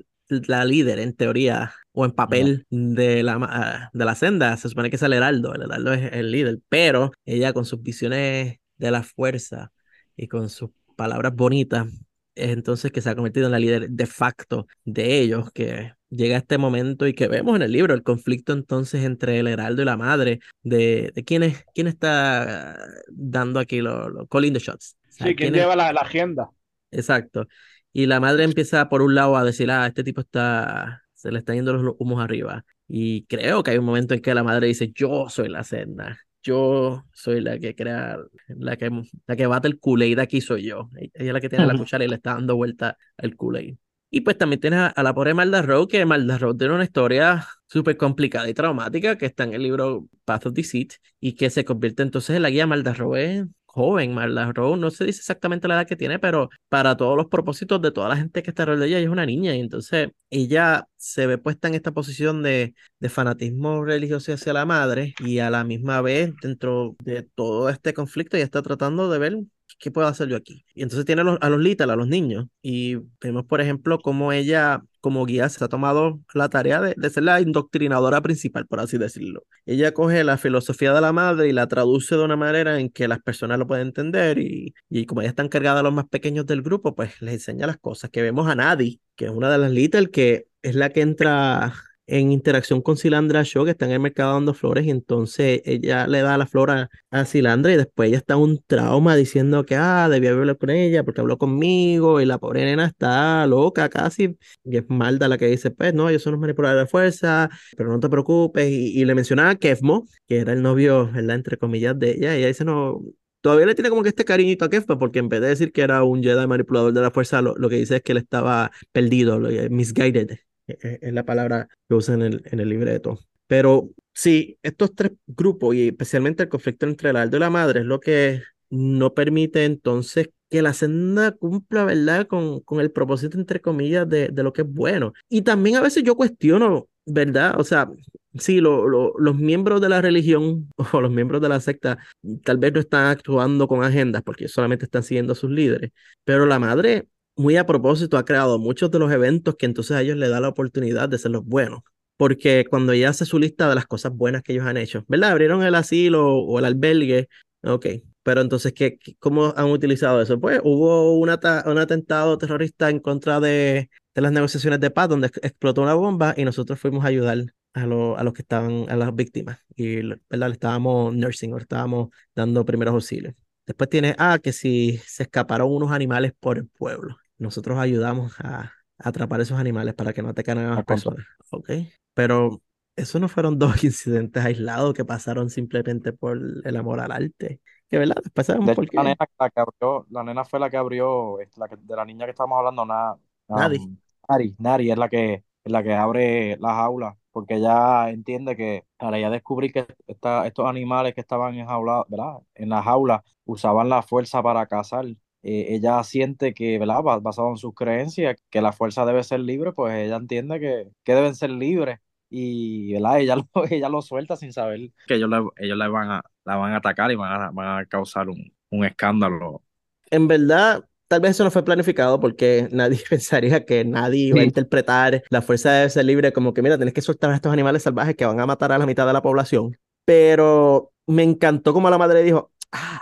la líder en teoría o en papel de la, ah, de la senda. Se supone que es el heraldo, el heraldo es el líder, pero ella con sus visiones de la fuerza y con sus palabras bonitas, es entonces que se ha convertido en la líder de facto de ellos, que llega este momento y que vemos en el libro el conflicto entonces entre el heraldo y la madre, de, de quién, es, quién está dando aquí los lo, calling the shots. O sea, sí, quién lleva la, la agenda. Exacto. Y la madre empieza por un lado a decir, ah, este tipo está, se le están yendo los humos arriba. Y creo que hay un momento en que la madre dice, yo soy la senda, yo soy la que crea, la que, la que bate el Kool-Aid aquí soy yo. Ella es la que tiene la cuchara y le está dando vuelta al Kool-Aid. Y pues también tienes a, a la pobre Malda Rowe, que Malda Rowe tiene una historia súper complicada y traumática que está en el libro Path of Deceit y que se convierte entonces en la guía Malda Rowe joven, Marla Rowe, no se dice exactamente la edad que tiene, pero para todos los propósitos de toda la gente que está alrededor de ella, ella es una niña y entonces ella se ve puesta en esta posición de, de fanatismo religioso hacia la madre y a la misma vez dentro de todo este conflicto ella está tratando de ver ¿qué puedo hacer yo aquí? Y entonces tiene a los, a los Little, a los niños, y vemos, por ejemplo, cómo ella, como guía, se ha tomado la tarea de, de ser la indoctrinadora principal, por así decirlo. Ella coge la filosofía de la madre y la traduce de una manera en que las personas lo pueden entender, y, y como ella está encargada de los más pequeños del grupo, pues les enseña las cosas. Que vemos a Nadie, que es una de las Little, que es la que entra en interacción con Silandra Shaw, que está en el mercado dando flores, y entonces ella le da la flor a, a Silandra y después ella está en un trauma diciendo que, ah, debía hablar con ella porque habló conmigo y la pobre nena está loca casi, y es Malda la que dice, pues no, ellos son los manipuladores de fuerza, pero no te preocupes, y, y le mencionaba a Kefmo, que era el novio, ¿verdad?, entre comillas, de ella, y ella dice, no, todavía le tiene como que este cariñito a Kefmo, porque en vez de decir que era un Jedi manipulador de la fuerza, lo, lo que dice es que él estaba perdido, lo, misguided, es la palabra que usa en el, en el libreto. Pero sí, estos tres grupos y especialmente el conflicto entre el aldo y la madre es lo que no permite entonces que la senda cumpla, ¿verdad? Con, con el propósito, entre comillas, de, de lo que es bueno. Y también a veces yo cuestiono, ¿verdad? O sea, sí, lo, lo, los miembros de la religión o los miembros de la secta tal vez no están actuando con agendas porque solamente están siguiendo a sus líderes, pero la madre muy a propósito, ha creado muchos de los eventos que entonces a ellos les da la oportunidad de ser los buenos. Porque cuando ella hace su lista de las cosas buenas que ellos han hecho, ¿verdad? Abrieron el asilo o el albergue, ok. Pero entonces, ¿qué, ¿cómo han utilizado eso? Pues hubo un, un atentado terrorista en contra de, de, las negociaciones de paz donde explotó una bomba y nosotros fuimos a ayudar a, lo, a los que estaban, a las víctimas. Y, ¿verdad? Le estábamos nursing o estábamos dando primeros auxilios. Después tiene, ah, que si se escaparon unos animales por el pueblo. Nosotros ayudamos a, a atrapar esos animales para que no atacaran a las personas. Ok. Pero esos no fueron dos incidentes aislados que pasaron simplemente por el amor al arte. Que verdad, después sabemos De por hecho, qué. la nena, la, que abrió, la nena fue la que abrió, la que, de la niña que estábamos hablando, na, um. Nari, Nari es la que, es la que abre las aulas, porque ella entiende que para ella descubrir que esta, estos animales que estaban enjaulados, ¿verdad? En las jaulas usaban la fuerza para cazar. Eh, ella siente que, ¿verdad? Basado en sus creencias, que la fuerza debe ser libre, pues ella entiende que, que deben ser libres. Y, ¿verdad? Ella lo, ella lo suelta sin saber que ellos, le, ellos le van a, la van a atacar y van a, van a causar un, un escándalo. En verdad, tal vez eso no fue planificado porque nadie pensaría que nadie iba a interpretar la fuerza debe ser libre como que, mira, tienes que soltar a estos animales salvajes que van a matar a la mitad de la población. Pero me encantó como la madre dijo, ah,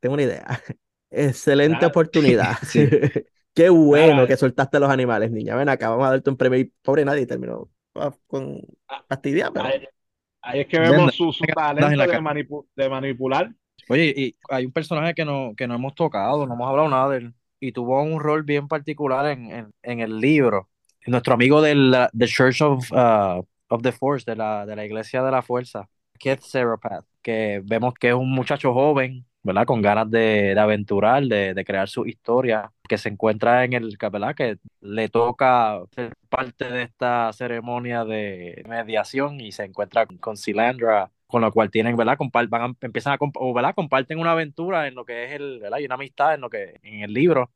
tengo una idea. Excelente Claro. oportunidad. Sí. Qué bueno que soltaste a los animales, niña. Ven acá, vamos a darte un premio. Y pobre nadie terminó ah, con fastidia, pero Ahí, ahí es que vemos su, su en talento la de, manipu- de manipular. Oye, y hay un personaje que no, que no hemos tocado, no hemos hablado nada de él, y tuvo un rol bien particular en, en, en el libro. Nuestro amigo del The Church of, uh, of the Force, de la, de la Iglesia de la Fuerza, Keith Serapath, que vemos que es un muchacho joven, ¿verdad? Con ganas de, de aventurar, de, de, crear su historia, que se encuentra en el, ¿verdad? Que le toca ser parte de esta ceremonia de mediación y se encuentra con Silandra, con lo cual tienen, ¿verdad? Compar van a, empiezan a, o, ¿verdad? Comparten una aventura en lo que es el, ¿verdad? Y una amistad en lo que, en el libro.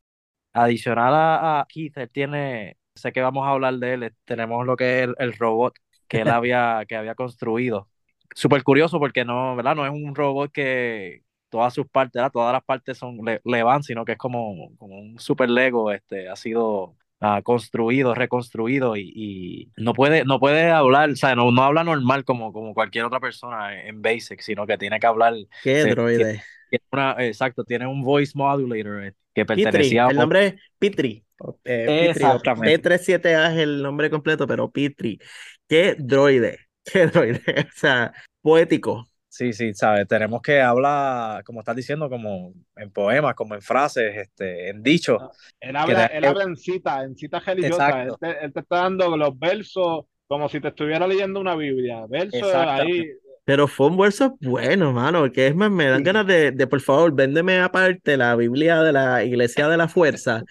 Adicional a, a Keith, él tiene, sé que vamos a hablar de él, tenemos lo que es el, el robot que él había, que había construido. Súper curioso porque no, ¿verdad? No es un robot que todas sus partes, ¿verdad? todas las partes son, le, le, van, sino que es como, como un super Lego, este, ha sido uh, construido, reconstruido y, y, no, puede, no puede hablar, o sea, no, no habla normal como, como cualquier otra persona en Basic, sino que tiene que hablar. ¿Qué se, droide? Tiene una, exacto, tiene un voice modulator que pertenecía Pitri, El nombre es Pitri. Eh, Pitri P37A es el nombre completo, pero Pitri. ¿Qué droide? ¿Qué droide? O sea, poético. Sí, sí, sabes, tenemos que hablar, como estás diciendo, como en poemas, como en frases, este, en dichos. Él habla, él habla en citas, en citas religiosas. Él te, él te, está dando los versos como si te estuviera leyendo una Biblia. Versos ahí. Pero fue un verso bueno, mano, que es más, me dan ganas de, de, por favor, véndeme aparte la Biblia de la Iglesia de la Fuerza,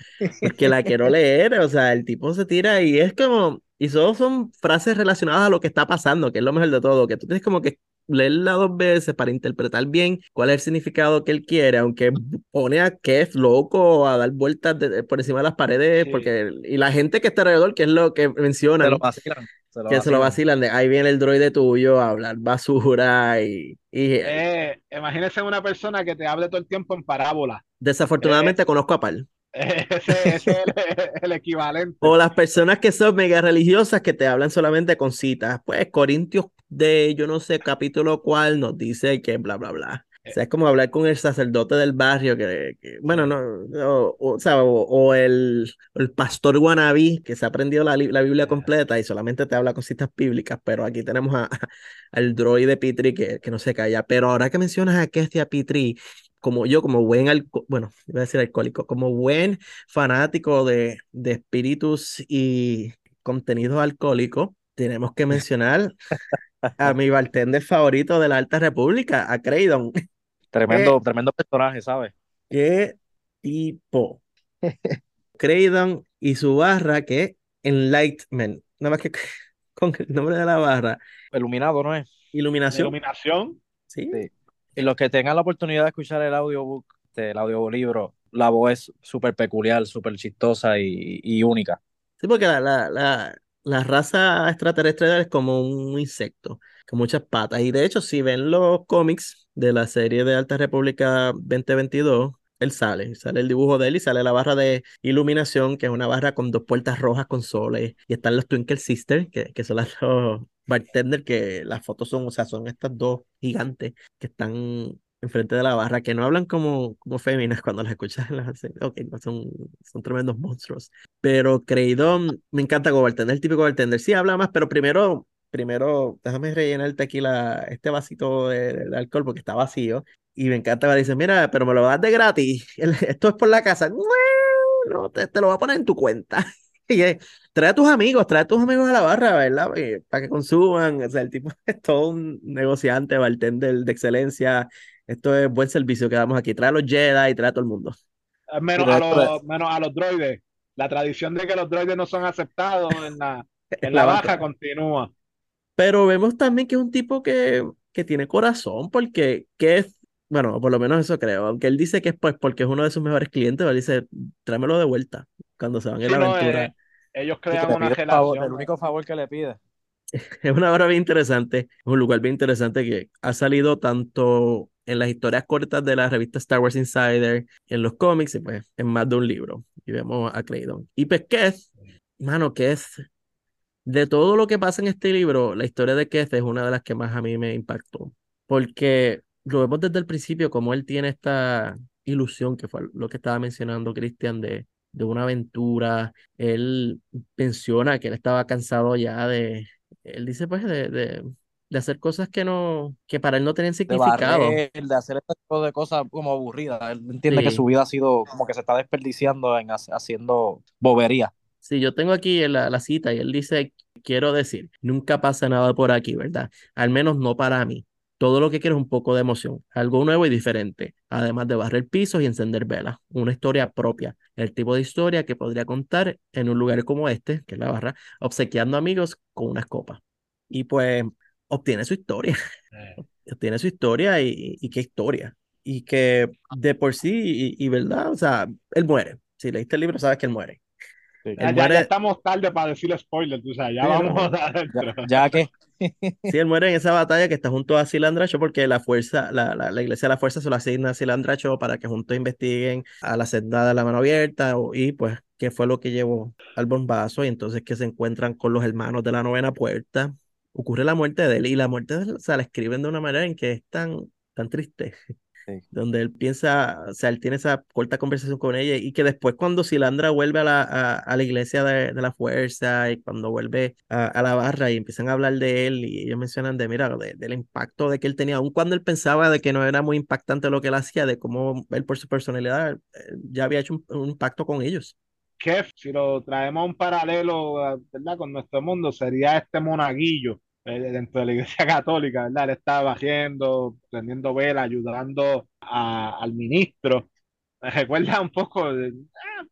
que la quiero leer, o sea, el tipo se tira y es como, y solo son frases relacionadas a lo que está pasando, que es lo mejor de todo, que tú tienes como que leerla dos veces para interpretar bien cuál es el significado que él quiere, aunque pone a Kev loco a dar vueltas de, por encima de las paredes, sí. porque y la gente que está alrededor, que es lo que mencionan, se lo vacilan, se lo que vacilan. se lo vacilan de ahí viene el droide tuyo a hablar basura y... y eh, imagínese una persona que te hable todo el tiempo en parábola. Desafortunadamente eh, conozco a Pal. Ese, ese es el, el, equivalente. O las personas que son mega religiosas que te hablan solamente con citas. Pues Corintios de yo no sé capítulo cuál nos dice que bla, bla, bla. O sea, es como hablar con el sacerdote del barrio que, que bueno, no, o, o, sea, o, o el, el, pastor guanabí que se ha aprendido la, la, Biblia completa y solamente te habla con citas bíblicas, pero aquí tenemos a, al droide Pitri que, que no se calla. Pero ahora que mencionas a Kestia Pitri, como yo, como buen, bueno, iba a decir alcohólico, como buen fanático de, de espíritus y contenidos alcohólicos, tenemos que mencionar a mi bartender favorito de la Alta República, a Creydon. Tremendo, eh, tremendo personaje, ¿sabes? Qué tipo. Creydon y su barra que es Enlightenment. Nada más que con el nombre de la barra. Iluminado, ¿no es? Iluminación. Iluminación. Sí. sí. Y los que tengan la oportunidad de escuchar el audiobook, el audiolibro, la voz es súper peculiar, súper chistosa y, y, única. Sí, porque la, la, la, la raza extraterrestre es como un insecto con muchas patas. Y de hecho, si ven los cómics de la serie de Alta República 2022, él sale, sale el dibujo de él y sale la barra de iluminación, que es una barra con dos puertas rojas con soles. Y están los Twinkle Sisters, que, que son las dos bartenders, que las fotos son, o sea, son estas dos gigantes que están enfrente de la barra, que no hablan como, como féminas cuando las escuchas. Las, ok, no, son, son tremendos monstruos. Pero Creidón me encanta como bartender, el típico bartender. Sí, habla más, pero primero, primero, déjame rellenar tequila, este vasito de, de alcohol porque está vacío. Y me encanta, me dice, mira, pero me lo das de gratis. Esto es por la casa. No, te, te lo voy a poner en tu cuenta. Y eh, trae a tus amigos, trae a tus amigos a la barra, ¿verdad? Para que consuman. O sea, el tipo es todo un negociante, bartender de excelencia. Esto es buen servicio que damos aquí. Trae a los Jedi y trae a todo el mundo. Menos a, los, menos a los droides. La tradición de que los droides no son aceptados en la, en la, la baja continúa. Pero vemos también que es un tipo que, que tiene corazón, porque que es bueno, por lo menos eso creo. Aunque él dice que es pues porque es uno de sus mejores clientes, él dice, tráemelo de vuelta cuando se van sí, en la no, aventura. Eh, ellos crean una relación. Favor, el único favor que le pide. es una hora bien interesante, es un lugar bien interesante que ha salido tanto en las historias cortas de la revista Star Wars Insider, en los cómics y pues en más de un libro. Y vemos a Claydon. Y pues Keth, mano, Keth, de todo lo que pasa en este libro, la historia de Keth es una de las que más a mí me impactó. Porque lo vemos desde el principio como él tiene esta ilusión, que fue lo que estaba mencionando Cristian, de, de una aventura. Él menciona que él estaba cansado ya de, él dice pues de, de hacer cosas que no, que para él no tenían significado. De, barrer, de hacer este tipo de cosas como aburridas. Él entiende sí. que su vida ha sido como que se está desperdiciando en haciendo bobería. Sí, yo tengo aquí la, la cita y él dice, quiero decir, nunca pasa nada por aquí, ¿verdad? Al menos no para mí todo lo que quiere es un poco de emoción, algo nuevo y diferente, además de barrer pisos y encender velas, una historia propia, el tipo de historia que podría contar en un lugar como este, que es la barra, obsequiando amigos con unas copas. Y pues obtiene su historia, obtiene su historia y, y, qué historia. Y que de por sí, y, y verdad, o sea, él muere. Si leíste el libro, sabes que él muere. Ya, ya, estamos tarde para decir spoilers, o sea, ya vamos ya, ya, que. sí, él muere en esa batalla que está junto a Silandracho porque la fuerza, la, la, la, iglesia de la fuerza se lo asigna a Silandracho para que juntos investiguen a la senda de la mano abierta y pues qué fue lo que llevó al bombazo y entonces que se encuentran con los hermanos de la novena puerta. Ocurre la muerte de él y la muerte de él, o sea, la escriben de una manera en que es tan, tan triste donde él piensa, o sea, él tiene esa corta conversación con ella y que después cuando Silandra vuelve a la, a, la iglesia de, de, la fuerza y cuando vuelve a, a, la barra y empiezan a hablar de él y ellos mencionan de, mira, del impacto de que él tenía, aun cuando él pensaba de que no era muy impactante lo que él hacía, de cómo él por su personalidad ya había hecho un, un impacto con ellos. Kef, si lo traemos a un paralelo ¿verdad? con nuestro mundo, sería este monaguillo eh, dentro de la iglesia católica, ¿verdad? Él estaba haciendo, prendiendo vela, ayudando a, al ministro. Me recuerda un poco eh,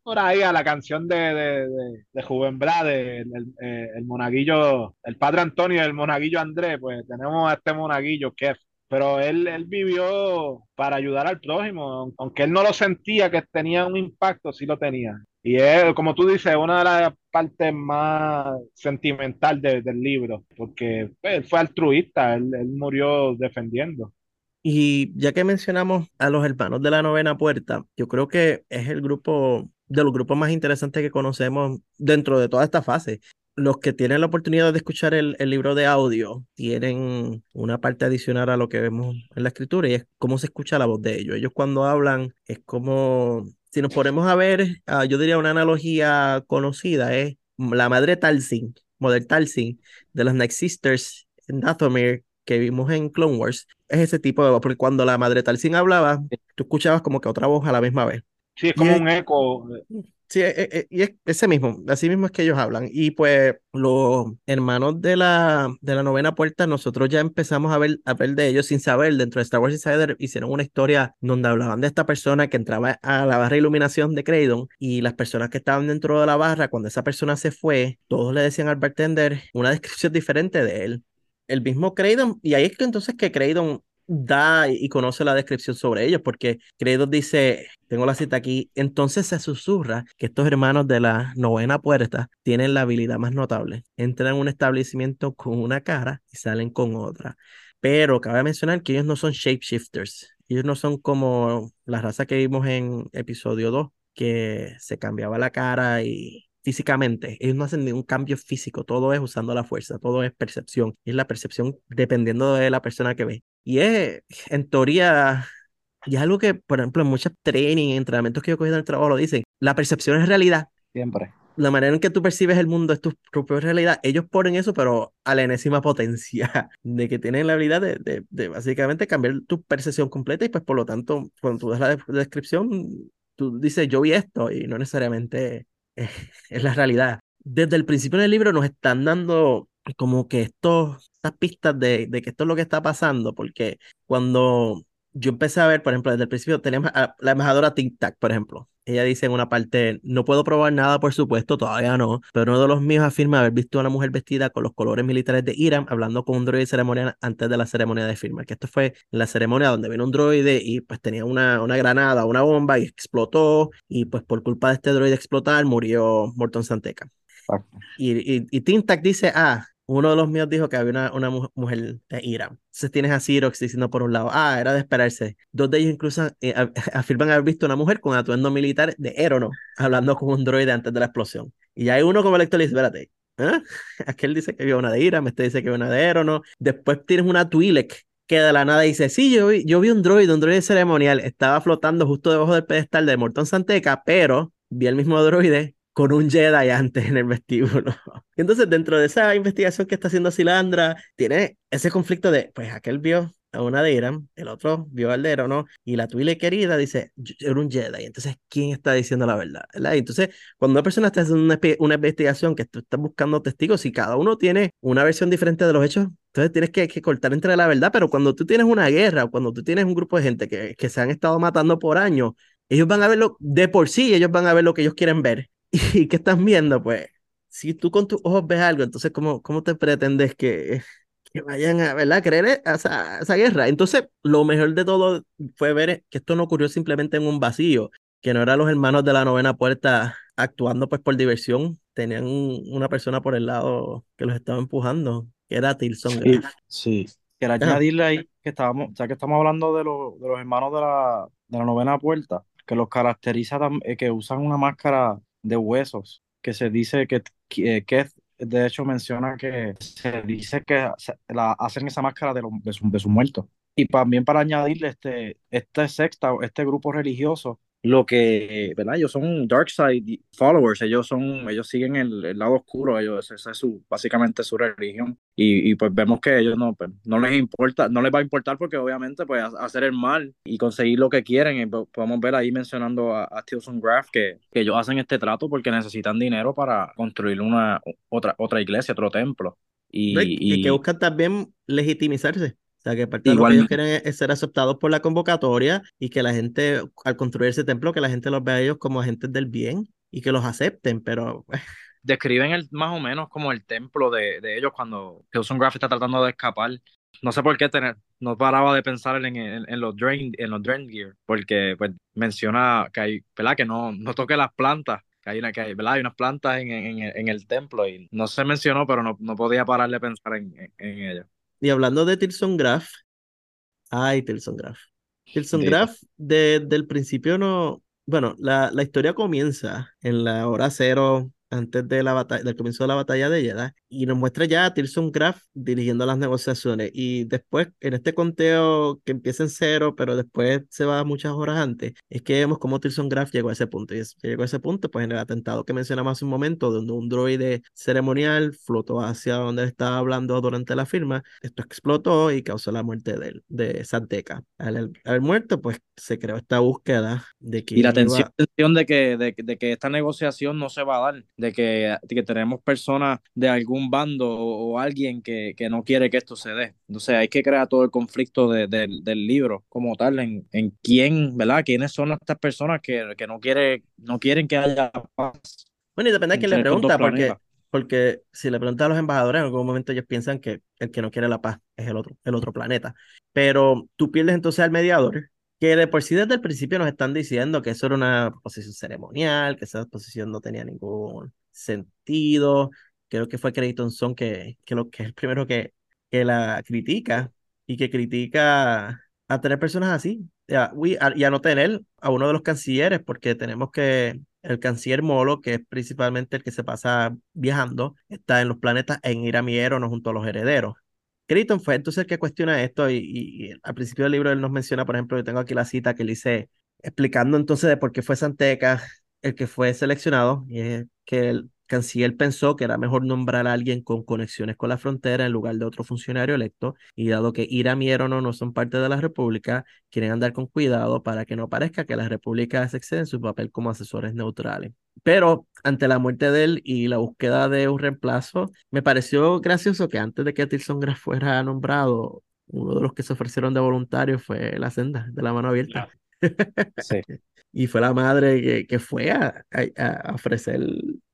por ahí a la canción de, de, de, de Juven el, eh, el, monaguillo, el padre Antonio y el monaguillo Andrés, pues tenemos a este monaguillo que pero él, él vivió para ayudar al prójimo, aunque él no lo sentía que tenía un impacto, sí lo tenía. Y es, como tú dices, una de las partes más sentimental de, del libro, porque pues, él fue altruista, él, él, murió defendiendo. Y ya que mencionamos a los hermanos de la novena puerta, yo creo que es el grupo de los grupos más interesantes que conocemos dentro de toda esta fase. Los que tienen la oportunidad de escuchar el, el libro de audio tienen una parte adicional a lo que vemos en la escritura y es cómo se escucha la voz de ellos. Ellos cuando hablan es como si nos ponemos a ver, uh, yo diría una analogía conocida, es la madre Talzin, Mother Talzin, de los Night Sisters en Dathomir, que vimos en Clone Wars, es ese tipo de voz, porque cuando la madre Talzin hablaba, tú escuchabas como que otra voz a la misma vez. Sí, es como y un es, eco. Sí, e, e, y es ese mismo, así mismo es que ellos hablan. Y pues los hermanos de la, de la novena puerta, nosotros ya empezamos a ver, a ver de ellos sin saber, dentro de Star Wars Insider hicieron una historia donde hablaban de esta persona que entraba a la barra de iluminación de Creydon y las personas que estaban dentro de la barra, cuando esa persona se fue, todos le decían al bartender una descripción diferente de él. El mismo Creydon, y ahí es que entonces que Creydon da y conoce la descripción sobre ellos, porque Credos dice, tengo la cita aquí, entonces se susurra que estos hermanos de la novena puerta tienen la habilidad más notable. Entran en un establecimiento con una cara y salen con otra. Pero cabe mencionar que ellos no son shapeshifters. Ellos no son como la raza que vimos en episodio 2, que se cambiaba la cara y físicamente. Ellos no hacen ningún cambio físico, todo es usando la fuerza, todo es percepción. Y es la percepción dependiendo de la persona que ve. Y es, en teoría, y es algo que, por ejemplo, en muchos training, entrenamientos que yo he cogido en el trabajo lo dicen, la percepción es realidad. Siempre. La manera en que tú percibes el mundo es tu propia realidad. Ellos ponen eso, pero a la enésima potencia, de que tienen la habilidad de, de, de básicamente cambiar tu percepción completa y pues por lo tanto, cuando tú das la descripción, tú dices, yo vi esto y no necesariamente es la realidad. Desde el principio del libro nos están dando como que estos, estas pistas de, de que esto es lo que está pasando, porque cuando yo empecé a ver, por ejemplo, desde el principio teníamos a la embajadora Tic Tac, por ejemplo. Ella dice en una parte, no puedo probar nada, por supuesto, todavía no, pero uno de los míos afirma haber visto a una mujer vestida con los colores militares de Irán hablando con un droide ceremonial antes de la ceremonia de firma, que esto fue la ceremonia donde vino un droide y pues tenía una, una granada, una bomba y explotó y pues por culpa de este droide explotar murió Morton Santeca. Y, y, y Tintac dice, ah, uno de los míos dijo que había una, una mujer de Irán. Entonces tienes a Xerox diciendo por un lado, ah, era de esperarse. Dos de ellos incluso eh, afirman haber visto una mujer con atuendo militar de Erono, hablando con un droide antes de la explosión. Y ya hay uno como lector le dice, espérate, ¿eh? Aquel dice que había una de Irán, este dice que había una de Erono. Después tienes una Twi'lek que de la nada dice, sí, yo vi, yo vi un droide, un droide ceremonial, estaba flotando justo debajo del pedestal de Morton Santeca, pero vi el mismo droide con un Jedi antes en el vestíbulo. Entonces, dentro de esa investigación que está haciendo Silandra, tiene ese conflicto de, pues aquel vio a una de Irán, el otro vio al de ¿no? Y la Twile querida dice, era un Jedi. Entonces, ¿quién está diciendo la verdad? ¿verdad? Entonces, cuando una persona está haciendo una, una investigación que tú estás buscando testigos y cada uno tiene una versión diferente de los hechos, Entonces tienes que, que, cortar entre la verdad, pero cuando tú tienes una guerra, cuando tú tienes un grupo de gente que, que se han estado matando por años, ellos van a ver lo, de por sí, ellos van a ver lo que ellos quieren ver. ¿Y qué están viendo? Pues, si tú con tus ojos ves algo, entonces, ¿cómo, cómo te pretendes que, que vayan a, ¿verdad? creer a esa, esa, guerra? Entonces, lo mejor de todo fue ver que esto no ocurrió simplemente en un vacío, que no eran los hermanos de la novena puerta actuando pues por diversión, tenían una persona por el lado que los estaba empujando, que era Tilson. Sí, sí. Quiero añadirle ahí que estábamos, ya que estamos hablando de, lo, de los hermanos de la, de la novena puerta, que los caracteriza que usan una máscara de huesos, que se dice que, que, que de hecho menciona que se dice que la, hacen esa máscara de, de, su, de sus muertos. Y también para añadirle este, este sexta, este grupo religioso, lo que, ¿verdad? Ellos son dark side followers, ellos son, ellos siguen el, el lado oscuro, ellos, esa es su, básicamente su religión. Y, y, pues vemos que ellos no, pues, no les importa, no les va a importar porque obviamente pues hacer el mal y conseguir lo que quieren. Y podemos ver ahí mencionando a, a Tilson Graf que, que ellos hacen este trato porque necesitan dinero para construir una otra, otra iglesia, otro templo. Y, y, y que buscan también legitimizarse. Sea, que parte de lo que ellos quieren es ser aceptados por la convocatoria y que la gente, al construir ese templo, que la gente los vea a ellos como agentes del bien y que los acepten, pero... Describen el, más o menos como el templo de, de ellos cuando Kilson Graff está tratando de escapar. No sé por qué tener, no paraba de pensar en, en, en los drain, en los drain gear, porque pues menciona que hay, ¿verdad? Que no, no toque las plantas, que hay, una, que hay, ¿verdad? hay unas plantas en, en, en, el templo y no se mencionó, pero no, no podía parar de pensar en, en, ellas. Y hablando de Tilson Graff, ay, Tilson Graff. Tilson Graff, desde el principio no. Bueno, la, la historia comienza en la hora cero antes de la batalla, del comienzo de la batalla de Jeddah y nos muestra ya a Tilson Graff dirigiendo las negociaciones. Y después en este conteo que empieza en cero pero después se va muchas horas antes es que vemos cómo Tilson Graff llegó a ese punto. Y es, llegó a ese punto pues en el atentado que mencionamos hace un momento donde un droide ceremonial flotó hacia donde estaba hablando durante la firma. Esto explotó y causó la muerte de él, de Santeca. Al haber muerto pues se creó esta búsqueda de que y la tensión, iba... de que de, de que esta negociación no se va a dar de que, de que tenemos personas de algún bando o, o alguien que, que, no quiere que esto se dé. Entonces hay que crear todo el conflicto de, de, del libro como tal, en, en quién, ¿verdad? ¿Quiénes son estas personas que, que no, quiere, no quieren que haya paz? Bueno, y depende de quién le pregunta, porque, porque si le pregunta a los embajadores, en algún momento ellos piensan que el que no quiere la paz es el otro, el otro planeta. Pero tú pierdes entonces al mediador, que de por sí desde el principio nos están diciendo que eso era una posición ceremonial, que esa posición no tenía ningún sentido. Creo que fue Creighton Son que, que, lo, que es el primero que, que la critica y que critica a tener personas así y a, no tener a uno de los cancilleres, porque tenemos que el canciller Molo, que es principalmente el que se pasa viajando, está en los planetas en Iramiero, no junto a los herederos. Creighton fue entonces el que cuestiona esto y, al principio del libro él nos menciona, por ejemplo, yo tengo aquí la cita que le hice explicando entonces de por qué fue Santeca el que fue seleccionado, y es que el canciller pensó que era mejor nombrar a alguien con conexiones con la frontera en lugar de otro funcionario electo, y dado que Iram y Erono no son parte de la República, quieren andar con cuidado para que no parezca que la República se excede en su papel como asesores neutrales. Pero ante la muerte de él y la búsqueda de un reemplazo, me pareció gracioso que antes de que Tilson Graff fuera nombrado, uno de los que se ofrecieron de voluntario fue la senda de la mano abierta. Sí. y fue la madre que, que fue a, a, a, ofrecer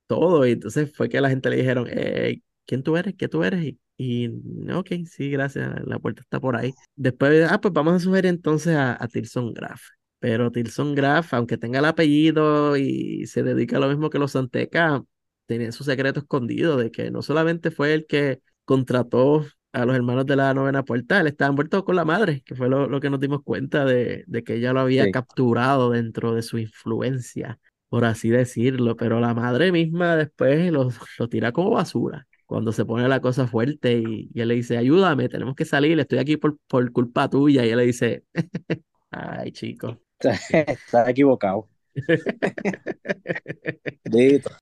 todo. Y entonces fue que la gente le dijeron, hey, ¿quién tú eres? ¿Qué tú eres? Y, y ok, sí, gracias, la puerta está por ahí. Después, ah, pues vamos a sugerir entonces a, a Tilson Graff. Pero Tilson Graff, aunque tenga el apellido y se dedica a lo mismo que los Santeca, tenía su secreto escondido de que no solamente fue el que contrató a los hermanos de la novena puerta, él estaba envuelto con la madre, que fue lo, lo que nos dimos cuenta de, de, que ella lo había sí. capturado dentro de su influencia, por así decirlo, pero la madre misma después lo, lo tira como basura. Cuando se pone la cosa fuerte y, y él le dice, ayúdame, tenemos que salir, estoy aquí por, por culpa tuya. Y él le dice, ay, chico. Estás equivocado.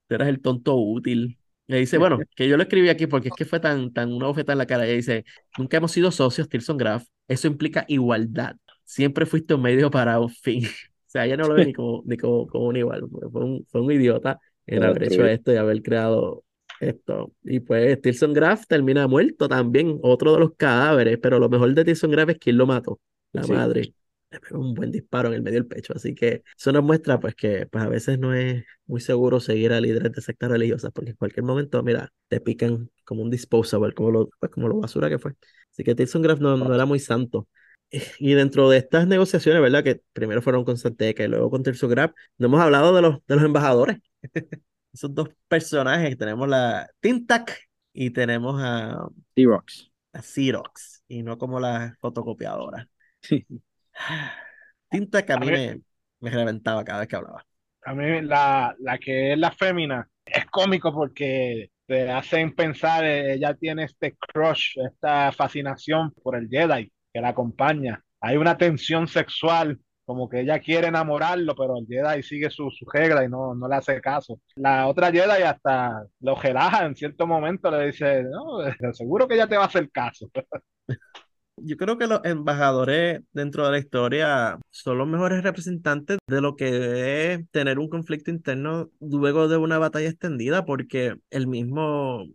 Tú eres el tonto útil. Le dice, bueno, que yo lo escribí aquí porque es que fue tan, tan una bofeta en la cara. Ella dice, nunca hemos sido socios, Tilson Graff. Eso implica igualdad. Siempre fuiste un medio para un fin. O sea, ella no lo ve ni como, ni como, como un igual. Fue un, fue un idiota en haber hecho esto y haber creado Esto. Y pues Tilson Graff termina muerto también, otro de los cadáveres, pero lo mejor de Tilson Graff es quién lo mató, la Sí. madre. Le pegó un buen disparo en el medio del pecho, así que eso nos muestra pues que pues a veces no es muy seguro seguir a líderes de sectas religiosas, porque en cualquier momento, mira, te pican como un disposable, como lo, pues, como lo basura que fue. Así que Tilson Graff no, no era muy santo. Y dentro de estas negociaciones, ¿verdad? Que primero fueron con Santeca y luego con Tilson Graff, no hemos hablado de los, de los embajadores. Esos dos personajes, tenemos la Tintac y tenemos a, T-Rox. a Xerox, y no como la fotocopiadora. Tintac a A mí mí- me, me reventaba cada vez que hablaba. A mí la, la que es la fémina es cómico porque te hacen pensar, eh, ella tiene este crush, esta fascinación por el Jedi que la acompaña. Hay una tensión sexual, como que ella quiere enamorarlo, pero el Jedi sigue su, su regla y no, no le hace caso. La otra Jedi hasta lo relaja en cierto momento, le dice, no, seguro que ella te va a hacer caso. Yo creo que los embajadores dentro de la historia son los mejores representantes de lo que es tener un conflicto interno luego de una batalla extendida, porque el mismo,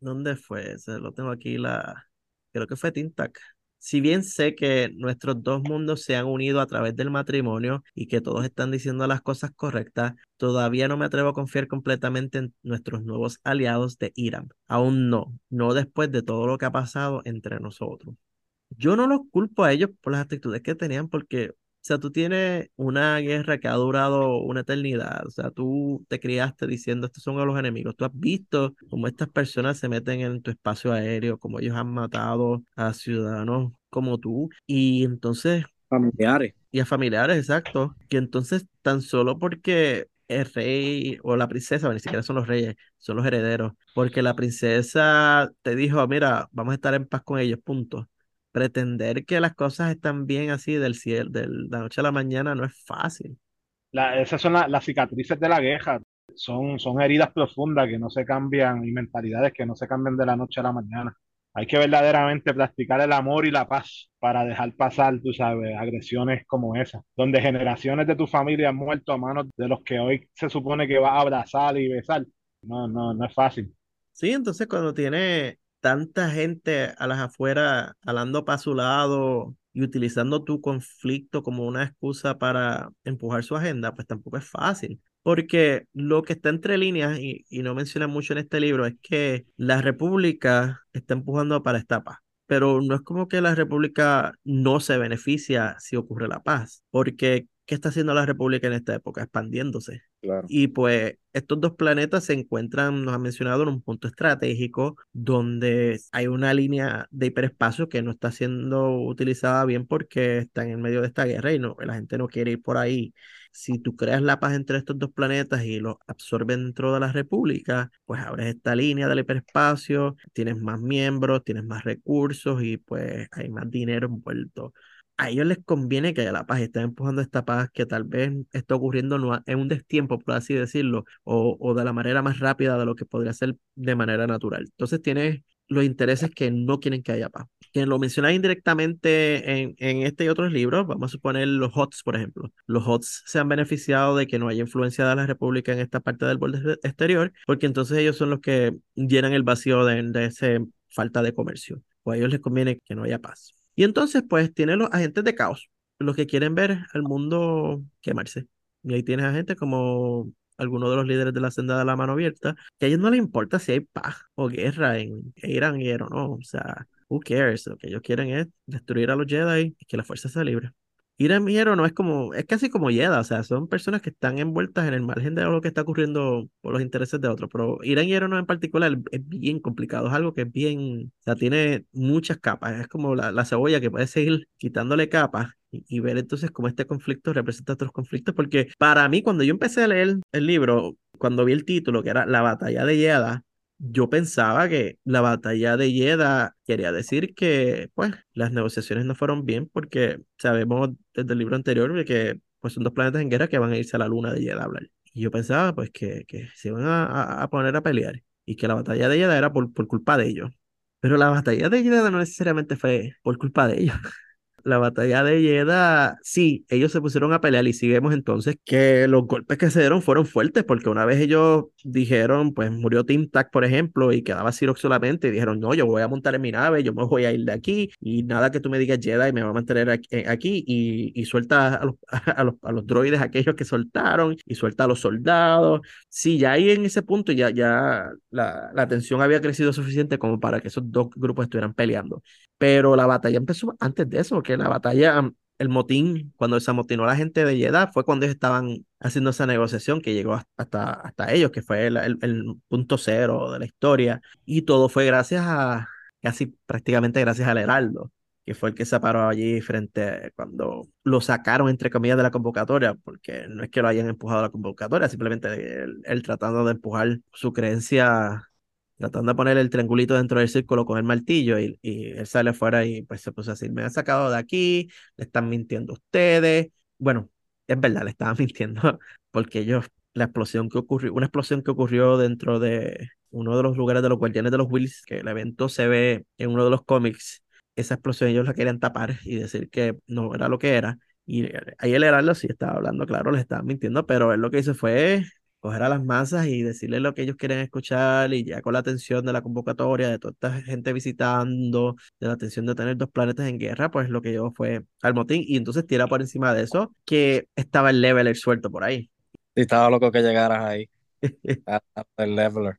¿dónde fue? Se lo tengo aquí la, creo que fue Tintac. Si bien sé que nuestros dos mundos se han unido a través del matrimonio y que todos están diciendo las cosas correctas, todavía no me atrevo a confiar completamente en nuestros nuevos aliados de Irán. Aún no, no después de todo lo que ha pasado entre nosotros. Yo no los culpo a ellos por las actitudes que tenían, porque, sea, tú tienes una guerra que ha durado una eternidad, o sea, tú te criaste diciendo estos son los enemigos, tú has visto cómo estas personas se meten en tu espacio aéreo, cómo ellos han matado a ciudadanos como tú, y entonces Familiares. y a familiares, exacto. Que entonces, tan solo porque el rey o la princesa, bueno, ni siquiera son los reyes, son los herederos, porque la princesa te dijo, mira, vamos a estar en paz con ellos, punto. Pretender que las cosas están bien así del cielo, de la noche a la mañana no es fácil. La- esas son la- las cicatrices de la guerra. Son, son heridas profundas que no se cambian y mentalidades que no se cambian de la noche a la mañana. Hay que verdaderamente practicar el amor y la paz para dejar pasar, tú sabes, agresiones como esas, donde generaciones de tu familia han muerto a manos de los que hoy se supone que vas a abrazar y besar. No, no, no es fácil. Sí, entonces cuando tiene tanta gente a las afueras hablando para su lado y utilizando tu conflicto como una excusa para empujar su agenda, pues tampoco es fácil. Porque lo que está entre líneas, y, no menciona mucho en este libro, es que la República está empujando para esta paz. Pero no es como que la República no se beneficia si ocurre la paz. Porque, ¿qué está haciendo la República en esta época? Expandiéndose. Claro. Y pues estos dos planetas se encuentran, nos han mencionado, en un punto estratégico donde hay una línea de hiperespacio que no está siendo utilizada bien porque está en el medio de esta guerra y no, la gente no quiere ir por ahí. Si tú creas la paz entre estos dos planetas y los absorbes dentro de la República, pues abres esta línea del hiperespacio, tienes más miembros, tienes más recursos y pues hay más dinero envuelto a ellos les conviene que haya la paz están empujando esta paz que tal vez está ocurriendo en un destiempo, por así decirlo, o, de la manera más rápida de lo que podría ser de manera natural. Entonces tienes los intereses que no quieren que haya paz. Que lo mencionas indirectamente en, en este y otros libros, vamos a suponer los HOTS, por ejemplo. Los HOTS se han beneficiado de que no haya influencia de la República en esta parte del borde exterior, porque entonces ellos son los que llenan el vacío de, de esa falta de comercio. O a ellos les conviene que no haya paz. Y entonces, pues, tiene los agentes de caos, los que quieren ver al mundo quemarse. Y ahí tienes a gente como algunos de los líderes de la senda de la mano abierta, que a ellos no les importa si hay paz o guerra en Irán y o no. O sea, who cares? Lo que ellos quieren es destruir a los Jedi y que la fuerza sea libre. Irán y Hero no es como, es casi como Jedi, o sea, son personas que están envueltas en el margen de lo que está ocurriendo por los intereses de otros, pero Irán y Hero no en particular es bien complicado, es algo que es bien, o sea, tiene muchas capas, es como la, la cebolla que puede seguir quitándole capas y, ver entonces cómo este conflicto representa otros conflictos, porque para mí cuando yo empecé a leer el libro, cuando vi el título que era La batalla de Jedha, yo pensaba que la batalla de Jedha quería decir que, pues, las negociaciones no fueron bien porque sabemos desde el libro anterior que pues, son dos planetas en guerra que van a irse a la luna de Jedha a hablar. Y yo pensaba, pues, que, que se iban a, a- poner a pelear y que la batalla de Jedha era por, por culpa de ellos. Pero la batalla de Jedha no necesariamente fue por culpa de ellos. la batalla de Yeda, sí, ellos se pusieron a pelear y sí vemos entonces que los golpes que se dieron fueron fuertes, porque una vez ellos dijeron, pues murió Tim Tac, por ejemplo, y quedaba Sirox solamente, dijeron, no, yo voy a montar en mi nave, yo me voy a ir de aquí, y nada que tú me digas Jedi, me va a mantener aquí, eh, y, y suelta a los, a, los, a los droides aquellos que soltaron, y suelta a los soldados. Sí, ya ahí en ese punto ya, ya la, la tensión había crecido suficiente como para que esos dos grupos estuvieran peleando. Pero la batalla empezó antes de eso, que la batalla, el motín, cuando se amotinó la gente de Jeddah, fue cuando ellos estaban haciendo esa negociación que llegó hasta, hasta ellos, que fue el, el, punto cero de la historia. Y todo fue gracias a, casi prácticamente gracias al Heraldo que fue el que se paró allí frente cuando lo sacaron, entre comillas, de la convocatoria, porque no es que lo hayan empujado a la convocatoria, simplemente él tratando de empujar su creencia tratando de poner el triangulito dentro del círculo con el martillo y, y él sale afuera y pues se puso así, me han sacado de aquí, le están mintiendo ustedes. Bueno, es verdad, le estaban mintiendo porque ellos, la explosión que ocurrió, una explosión que ocurrió dentro de uno de los lugares de los guardianes de los Wills, que el evento se ve en uno de los cómics, esa explosión ellos la querían tapar y decir que no era lo que era. Y ahí el Heraldo sí estaba hablando, claro, le estaban mintiendo, pero él lo que hizo fue coger a las masas y decirles lo que ellos quieren escuchar y ya con la atención de la convocatoria, de toda esta gente visitando, de la atención de tener dos planetas en guerra, pues lo que yo fue al motín y entonces tira por encima de eso que estaba el leveler suelto por ahí. Y estaba loco que llegaras ahí. el leveler.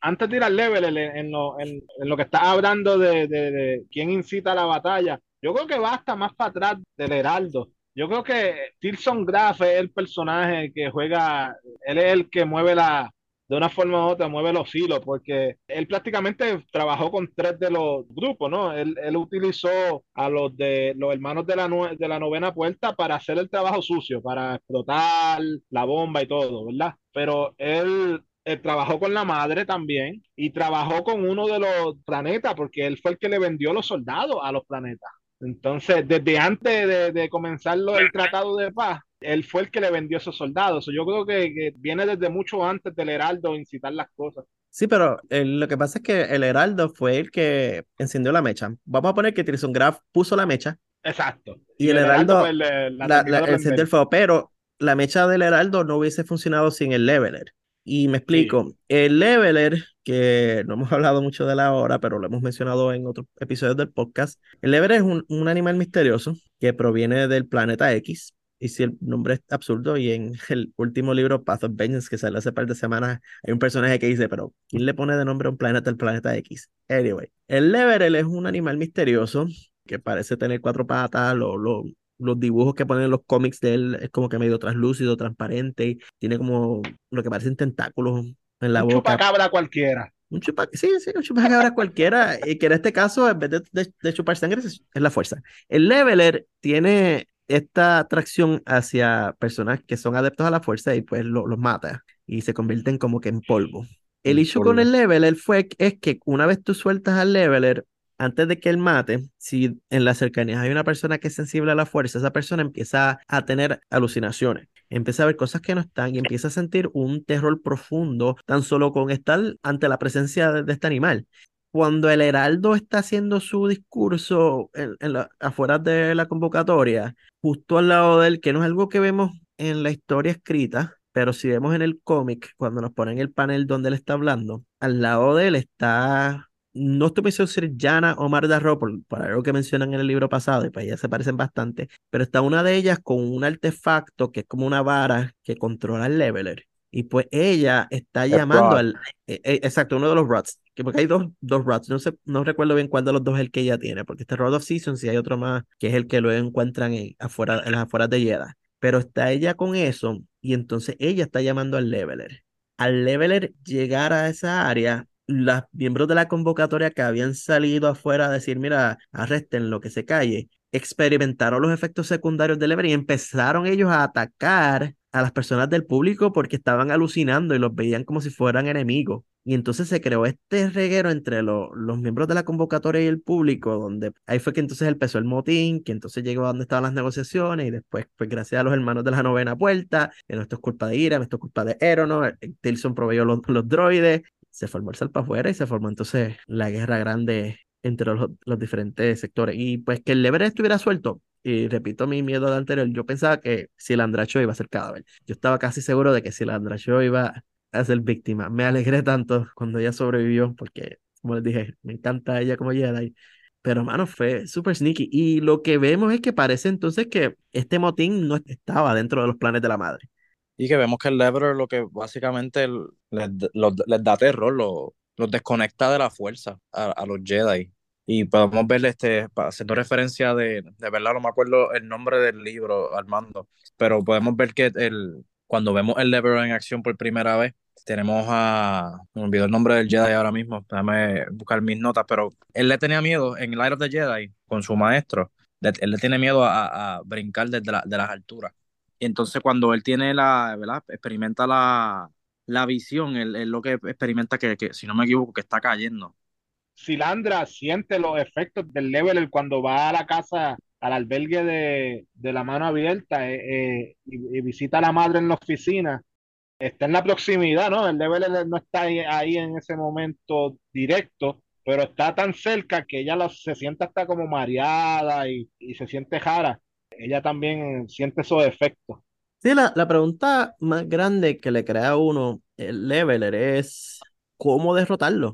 Antes de ir al leveler, en lo, en, lo que estás hablando de, de, de quién incita a la batalla, yo creo que va hasta más para atrás del Heraldo yo creo que Tilson Graff es el personaje que juega, él es el que mueve la, de una forma u otra, mueve los hilos, porque él prácticamente trabajó con tres de los grupos, ¿no? Él, él utilizó a los de los hermanos de la, de la novena puerta para hacer el trabajo sucio, para explotar la bomba y todo, ¿verdad? Pero él él trabajó con la madre también y trabajó con uno de los planetas porque él fue el que le vendió los soldados a los planetas. Entonces, desde antes de, de comenzar el tratado de paz, él fue el que le vendió esos soldados. Yo creo que, viene desde mucho antes del Heraldo incitar las cosas. Sí, pero lo que pasa es que el Heraldo fue el que encendió la mecha. Vamos a poner que Graf puso la mecha. Exacto. Y, el, Heraldo, encendió el fuego, pero la mecha del Heraldo no hubiese funcionado sin el Leveler. Y me explico, el leveler, que no hemos hablado mucho de la ahora, pero lo hemos mencionado en otros episodios del podcast, el leveler es un, un animal misterioso que proviene del planeta X, y si el nombre es absurdo, y en el último libro, Path of Vengeance, que salió hace par de semanas, hay un personaje que dice, pero ¿quién le pone de nombre a un planeta el planeta X? Anyway, el Leverel es un animal misterioso que parece tener cuatro patas, lo, lo, los dibujos que ponen en los cómics de él es como que medio translúcido, transparente, y tiene como lo que parecen tentáculos en la un boca. chupacabra cualquiera. Un chupa, sí, sí, un chupacabra cualquiera, y que en este caso, en vez de, de, chupar sangre, es, la fuerza. El Leveler tiene esta atracción hacia personas que son adeptos a la fuerza y pues los mata y se convierten como que en polvo. El issue con el Leveler fue es que una vez tú sueltas al Leveler, antes de que él mate, si en las cercanías hay una persona que es sensible a la fuerza, esa persona empieza a tener alucinaciones, empieza a ver cosas que no están y empieza a sentir un terror profundo tan solo con estar ante la presencia de, este animal. Cuando el heraldo está haciendo su discurso en, afuera de la convocatoria, justo al lado de él, que no es algo que vemos en la historia escrita, pero si vemos en el cómic, cuando nos ponen el panel donde él está hablando, al lado de él está no estoy pensando ser Jana o Marda por, por algo que mencionan en el libro pasado, y pues ellas se parecen bastante, pero está una de ellas con un artefacto que es como una vara que controla el leveler. Y pues ella está llamando al. E, e, exacto, uno de los rods. Que porque hay dos, dos rods. No, sé, no recuerdo bien cuál de los dos es el que ella tiene. Porque este Rod of Seasons y hay otro más que es el que luego encuentran en, afuera, en las afueras de Yeda. Pero está ella con eso. Y entonces ella está llamando al leveler. Al leveler llegar a esa área, los miembros de la convocatoria que habían salido afuera a decir, mira, arresten lo que se calle, experimentaron los efectos secundarios del Ever y empezaron ellos a atacar a las personas del público porque estaban alucinando y los veían como si fueran enemigos. Y entonces se creó este reguero entre los miembros de la convocatoria y el público, donde ahí fue que entonces empezó el motín, que entonces llegó a donde estaban las negociaciones y después, pues gracias a los hermanos de la novena puerta, que no esto es culpa de Ira, esto es culpa de Erono, Tilson proveyó los, los droides se formó el para afuera y se formó entonces la guerra grande entre los, los diferentes sectores. Y pues que el Lever estuviera suelto, y repito mi miedo del anterior, yo pensaba que si el Andracho iba a ser cadáver. Yo estaba casi seguro de que si el Andracho iba a ser víctima. Me alegré tanto cuando ella sobrevivió, porque, como les dije, me encanta ella como Jedi. Pero, mano, fue súper sneaky. Y lo que vemos es que parece entonces que este motín no estaba dentro de los planes de la madre. Y que vemos que el Lever lo que básicamente les, les da terror, los desconecta de la fuerza a, a, los Jedi. Y podemos ver, este, haciendo referencia de, de verdad, no me acuerdo el nombre del libro, Armando, pero podemos ver que el, cuando vemos el Lever en acción por primera vez, tenemos a. Me olvidó el nombre del Jedi ahora mismo. Déjame buscar mis notas, pero él le tenía miedo en Light of the Jedi con su maestro. Él le tiene miedo a, a brincar desde la, de las alturas. Entonces, cuando él tiene la. ¿verdad? Experimenta la, la visión, él, él, lo que experimenta que, que, si no me equivoco, que está cayendo. Silandra siente los efectos del level cuando va a la casa, al albergue de, de la mano abierta eh, eh, y, y visita a la madre en la oficina está en la proximidad, ¿no? El level no está ahí, ahí, en ese momento directo, pero está tan cerca que ella lo, se siente hasta como mareada y, y, se siente jara. Ella también siente esos efectos. Sí, la, la pregunta más grande que le crea a uno el leveler es cómo derrotarlo.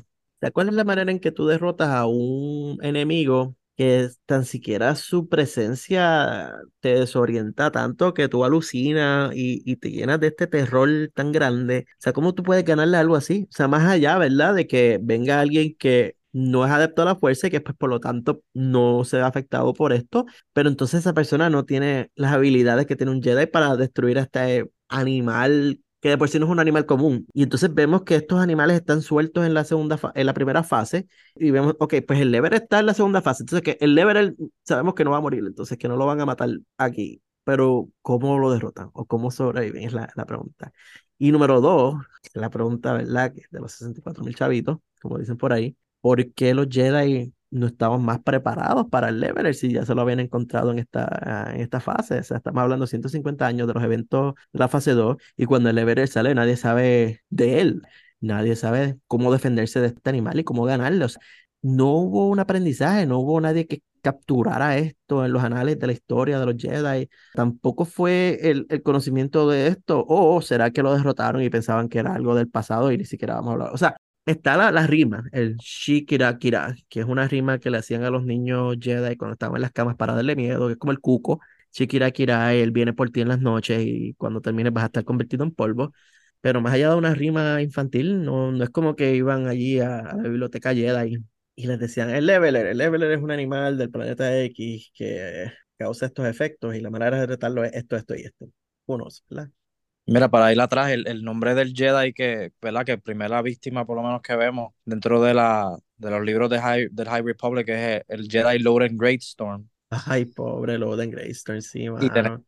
¿Cuál es la manera en que tú derrotas a un enemigo que tan siquiera su presencia te desorienta tanto que tú alucinas y, y, te llenas de este terror tan grande. O sea, ¿cómo tú puedes ganarle algo así? O sea, más allá, ¿verdad? De que venga alguien que no es adepto a la fuerza y que pues por lo tanto no se ve afectado por esto, pero entonces esa persona no tiene las habilidades que tiene un Jedi para destruir a este animal que de por sí no es un animal común. Y entonces vemos que estos animales están sueltos en la segunda en la primera fase y vemos, ok, pues el Lever está en la segunda fase, entonces que el Lever sabemos que no va a morir, entonces que no lo van a matar aquí, pero ¿cómo lo derrotan o cómo sobreviven? Es la, la pregunta. Y número dos, la pregunta, ¿verdad? De los 64 mil chavitos, como dicen por ahí, ¿por qué los Jedi no estaban más preparados para el Leveler si ya se lo habían encontrado en esta, en esta fase. O sea, estamos hablando de 150 años de los eventos de la fase 2 y cuando el Leveler sale nadie sabe de él. Nadie sabe cómo defenderse de este animal y cómo ganarlo. O sea, no hubo un aprendizaje, no hubo nadie que capturara esto en los anales de la historia de los Jedi. Tampoco fue el, el conocimiento de esto. O será que lo derrotaron y pensaban que era algo del pasado y ni siquiera vamos a hablar. O sea, está la, rima, el Shikira Kira, que es una rima que le hacían a los niños Jedi cuando estaban en las camas para darle miedo, que es como el cuco. Shikira Kira, él viene por ti en las noches y cuando termines vas a estar convertido en polvo. Pero más allá de una rima infantil, no, no es como que iban allí a, a la biblioteca Jedi y, y les decían, el Leveler, el Leveler es un animal del planeta X que causa estos efectos y la manera de tratarlo es esto, esto y esto. Unos, ¿verdad? Mira, para ir atrás, el, el, nombre del Jedi que, ¿verdad? Que primera víctima, por lo menos que vemos dentro de, la, de los libros de High, del High Republic es el Jedi Loden Greatstorm. Ay, pobre Loden Greatstorm, sí, mano. Y tenemos,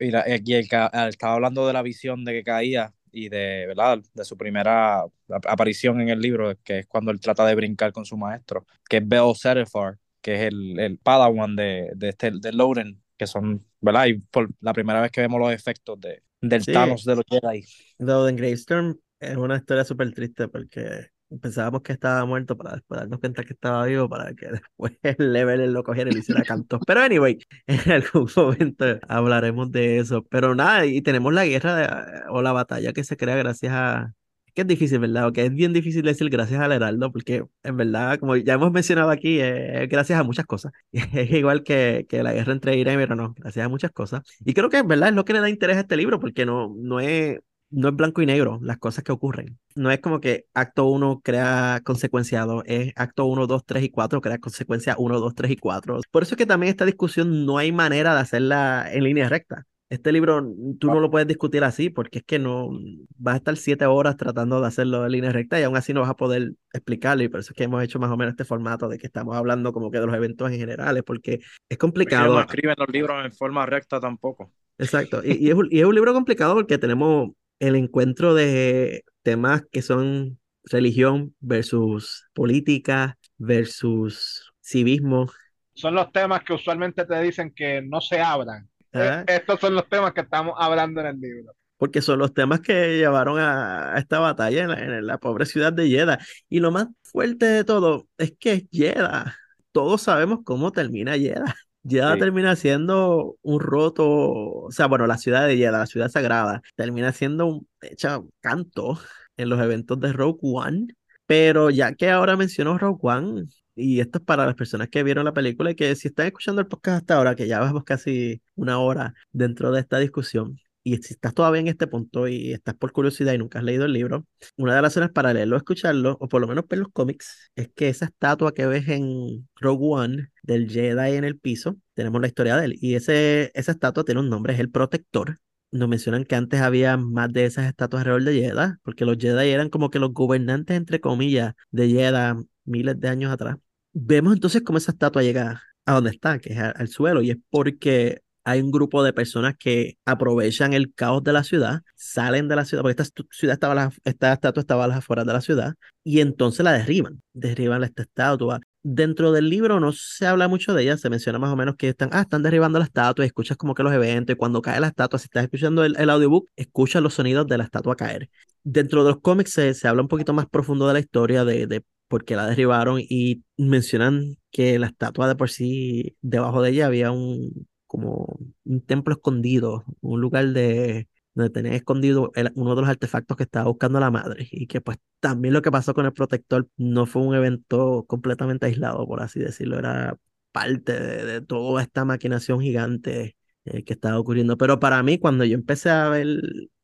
y, la, y el, el, estaba hablando de la visión de que caía y de, ¿verdad? De su primera aparición en el libro, que es cuando él trata de brincar con su maestro, que es Bell Setefar, que es el, el Padawan de, de, este, de Loden, que son, ¿verdad? Y por la primera vez que vemos los efectos de, del sí. Thanos de los Jedi. Loden Greatstorm es una historia súper triste porque pensábamos que estaba muerto para después darnos cuenta que estaba vivo para que después el level lo cogiera y le hiciera cantos. Pero anyway, en algún momento hablaremos de eso. Pero nada, y tenemos la guerra de, o la batalla que se crea gracias a... Que es difícil, ¿verdad? O que es bien difícil decir gracias al Heraldo, porque en verdad, como ya hemos mencionado aquí, es gracias a muchas cosas. Es igual que, que la guerra entre Ira y no, gracias a muchas cosas. Y creo que en verdad es lo que le da interés a este libro, porque no, no es no es blanco y negro las cosas que ocurren. No es como que acto 1 crea consecuencia 2, es acto 1, 2, 3 y 4 crea consecuencia 1, 2, 3 y 4. Por eso es que también esta discusión no hay manera de hacerla en línea recta. Este libro tú no lo puedes discutir así porque es que no vas a estar siete horas tratando de hacerlo en línea recta y aún así no vas a poder explicarlo y por eso es que hemos hecho más o menos este formato de que estamos hablando como que de los eventos en generales porque es complicado. No escriben los libros en forma recta tampoco. Exacto, y, y, es, y es un libro complicado porque tenemos el encuentro de temas que son religión versus política versus civismo. Son los temas que usualmente te dicen que no se abran. ¿Ah? Estos son los temas que estamos hablando en el libro. porque son los temas que llevaron a, esta batalla en la, pobre ciudad de Jeddah. Y lo más fuerte de todo es que es Jeddah. Todos sabemos cómo termina Jeddah. Jeddah termina siendo un roto, o sea, bueno, la ciudad de Jeddah, la ciudad sagrada, termina siendo un hecho canto en los eventos de Rogue One. Pero ya que ahora menciono Rogue One, y esto es para las personas que vieron la película y que si están escuchando el podcast hasta ahora, que ya vamos casi una hora dentro de esta discusión, y si estás todavía en este punto y estás por curiosidad y nunca has leído el libro, una de las razones para leerlo, escucharlo, o por lo menos ver los cómics, es que esa estatua que ves en Rogue One del Jedi en el piso, tenemos la historia de él. Y ese, esa estatua tiene un nombre, es el Protector. Nos mencionan que antes había más de esas estatuas alrededor de Jedi, porque los Jedi eran como que los gobernantes, entre comillas, de Jedi miles de años atrás. Vemos entonces cómo esa estatua llega a donde está, que es al suelo, y es porque hay un grupo de personas que aprovechan el caos de la ciudad, salen de la ciudad, porque esta ciudad estaba, esta estatua estaba a las afueras de la ciudad, y entonces la derriban, derriban esta estatua. Dentro del libro no se habla mucho de ella, se menciona más o menos que están, ah, están derribando la estatua, y escuchas como que los eventos, y cuando cae la estatua, si estás escuchando el, audiobook, escuchas los sonidos de la estatua caer. Dentro de los cómics se, habla un poquito más profundo de la historia, de por qué la derribaron, y mencionan que la estatua de por sí, debajo de ella había un, como un templo escondido, un lugar de donde tenía escondido uno de los artefactos que estaba buscando la madre y que pues también lo que pasó con el protector no fue un evento completamente aislado, por así decirlo, era parte de, toda esta maquinación gigante eh, que estaba ocurriendo. Pero para mí, cuando yo empecé a ver,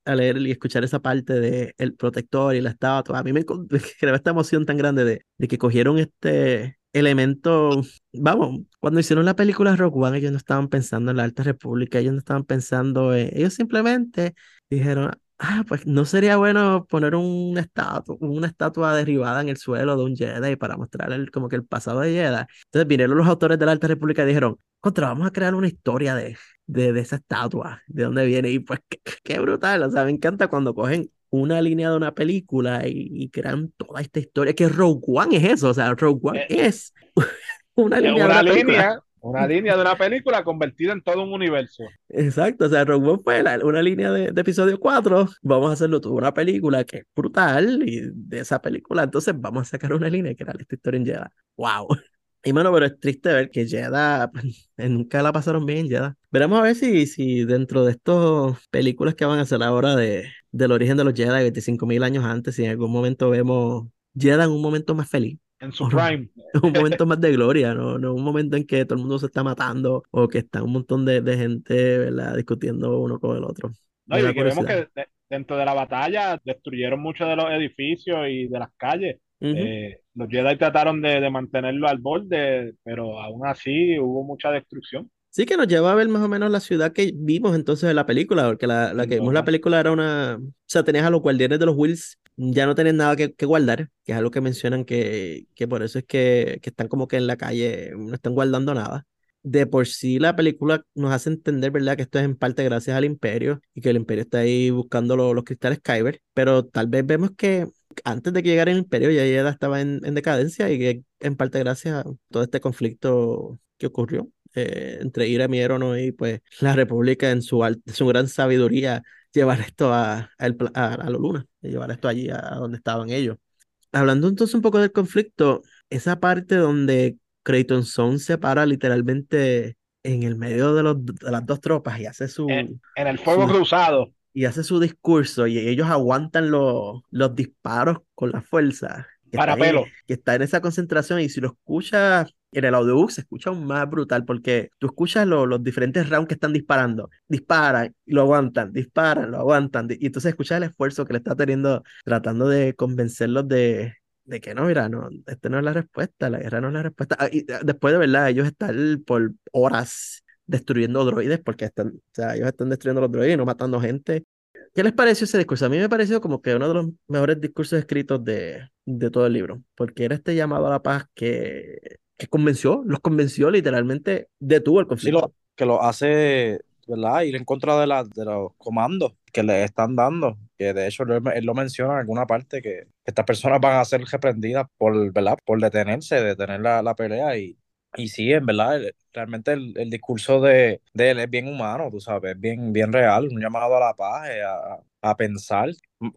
a leer y escuchar esa parte de el protector y la estatua, a mí me creó esta emoción tan grande de, de que cogieron este, elemento, vamos, cuando hicieron la película Rock One, ellos no estaban pensando en la Alta República, ellos no estaban pensando en, ellos simplemente dijeron, ah, pues no sería bueno poner una estatua, una estatua derribada en el suelo de un Jedi para mostrar el, como que el pasado de Jedi. Entonces vinieron los autores de la Alta República y dijeron, contra, vamos a crear una historia de, de, esa estatua, de dónde viene, y pues qué, qué brutal, o sea, me encanta cuando cogen una línea de una película y, crean toda esta historia, que Rogue One es eso, o sea, Rogue One eh, es una línea de una línea, Una línea de una película convertida en todo un universo. Exacto, o sea, Rogue One fue una línea de, episodio 4, vamos a hacerlo toda una película que es brutal, y de esa película entonces vamos a sacar una línea que era esta historia en Jedi. ¡Wow! Y bueno, pero es triste ver que Jeddah pues, nunca la pasaron bien en Jeddah. Veremos a ver si, si dentro de estas películas que van a hacer ahora de, del origen de los Jedi 25.000 años antes, si en algún momento vemos Jeddah en un momento más feliz. En su prime. un momento más de gloria, ¿no? no un momento en que todo el mundo se está matando o que está un montón de, de gente, ¿verdad? Discutiendo uno con el otro. No, y que vemos que dentro de la batalla destruyeron muchos de los edificios y de las calles. Eh, los Jedi trataron de, mantenerlo al borde, pero aún así hubo mucha destrucción. Sí, que nos lleva a ver más o menos la ciudad que vimos entonces en la película, porque la, la que vimos la película era una. O sea, tenías a los guardianes de los Wills, ya no tienen nada que, que guardar, que es algo que mencionan que, que por eso es que, que están como que en la calle, no están guardando nada de por sí la película nos hace entender, ¿verdad?, que esto es en parte gracias al Imperio y que el Imperio está ahí buscando los cristales Kyber, pero tal vez vemos que antes de que llegara el imperio ya ella estaba en, decadencia y que en parte gracias a todo este conflicto que ocurrió eh, entre Irem y Erono y pues la República en su, su gran sabiduría llevar esto a, a, a, la luna, llevar esto allí a, donde estaban ellos. Hablando entonces un poco del conflicto, esa parte donde Creighton Zone se para literalmente en el medio de, los, de las dos tropas y hace su... En, el fuego cruzado y hace su discurso y ellos aguantan los, los disparos con la fuerza. Para pelo. que está en esa concentración y si lo escuchas en el audiobook se escucha aún más brutal porque tú escuchas los diferentes rounds que están disparando, disparan, y lo aguantan, disparan, lo aguantan y entonces escuchas el esfuerzo que le está teniendo tratando de convencerlos de, de que no, mira, no, esta no es la respuesta, la guerra no es la respuesta. Ah, y después de verdad, ellos están por horas destruyendo droides porque están, o sea, ellos están destruyendo los droides y no matando gente. ¿Qué les pareció ese discurso? A mí me pareció como que uno de los mejores discursos escritos de, de todo el libro, porque era este llamado a la paz que, que convenció, los convenció literalmente, detuvo el conflicto. que lo hace, ¿verdad? Ir en contra de, la, de los comandos que le están dando, que de hecho él, lo menciona en alguna parte, que estas personas van a ser reprendidas por, ¿verdad? Por detenerse, detener la, la pelea y Y sí, en verdad, realmente el, el discurso de, él es bien humano, tú sabes, bien, bien real, un llamado a la paz, eh, a, a, pensar.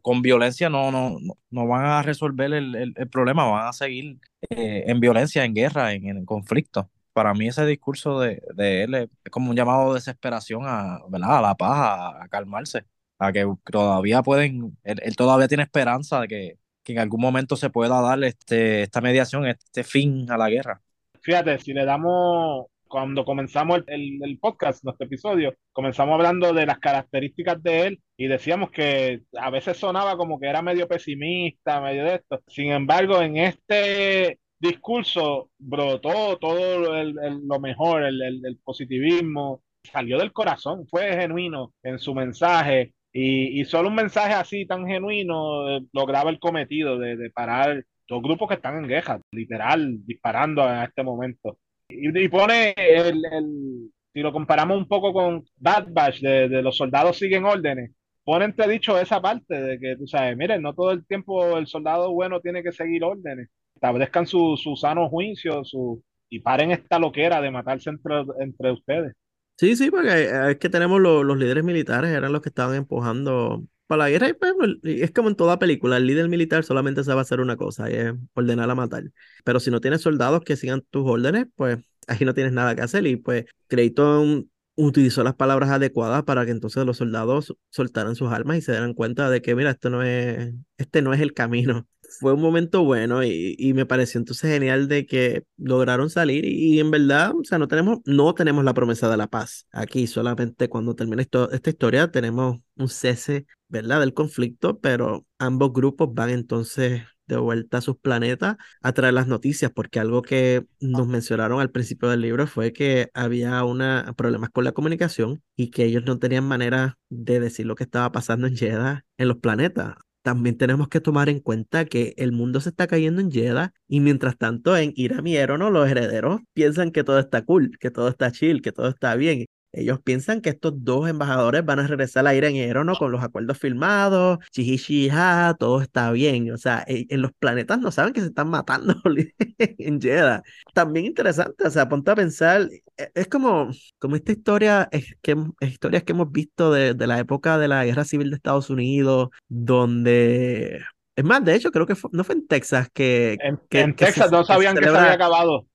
Con violencia no, no, no van a resolver el, el, el problema, van a seguir eh, en violencia, en guerra, en, en, conflicto. Para mí ese discurso de, de él es como un llamado de desesperación a, ¿verdad? a la paz, a, a calmarse, a que todavía pueden, él, él todavía tiene esperanza de que, que en algún momento se pueda dar este, esta mediación, este fin a la guerra fíjate, si le damos, cuando comenzamos el, el, podcast, nuestro episodio, comenzamos hablando de las características de él y decíamos que a veces sonaba como que era medio pesimista, medio de esto. Sin embargo, en este discurso brotó todo el, lo mejor, el, positivismo, salió del corazón, fue genuino en su mensaje. Y, y solo un mensaje así tan genuino eh, lograba el cometido de, de parar dos grupos que están en guerra, literal, disparando a este momento. Y, pone el, el, si lo comparamos un poco con Bad Batch, de, de, los soldados siguen órdenes, pone dicho esa parte de que, tú sabes, miren, no todo el tiempo el soldado bueno tiene que seguir órdenes, establezcan su, su sano juicio su, y paren esta loquera de matarse entre, entre ustedes. Sí, sí, porque es que tenemos los, los líderes militares, eran los que estaban empujando para la guerra pues, es como en toda película, el líder militar solamente sabe hacer una cosa, y es ordenar a matar. Pero si no tienes soldados que sigan tus órdenes, pues ahí no tienes nada que hacer. Y pues Creighton utilizó las palabras adecuadas para que entonces los soldados soltaran sus armas y se dieran cuenta de que, mira, esto no es, este no es el camino. Fue un momento bueno y, y me pareció entonces genial de que lograron salir y, en verdad, o sea, no tenemos, no tenemos la promesa de la paz. Aquí solamente cuando termine esto, esta historia tenemos un cese ¿verdad? Del conflicto, pero ambos grupos van entonces de vuelta a sus planetas a traer las noticias, porque algo que nos mencionaron al principio del libro fue que había una, problemas con la comunicación y que ellos no tenían manera de decir lo que estaba pasando en Jeddah en los planetas. También tenemos que tomar en cuenta que el mundo se está cayendo en Jeddah y mientras tanto en Iram y los herederos piensan que todo está cool, que todo está chill, que todo está bien ellos piensan que estos dos embajadores van a regresar a ir en ¿no? con los acuerdos firmados, chihichiha, todo está bien. O sea, e, en los planetas no saben que se están matando en Jeddah. También interesante, o sea, ponte a pensar, e, es como, como esta historia, es que, historias que hemos visto de, de la época de la guerra civil de Estados Unidos, donde es más, de hecho, creo que fue, no fue en Texas que. En, que, en que Texas se, no sabían que, se había acabado.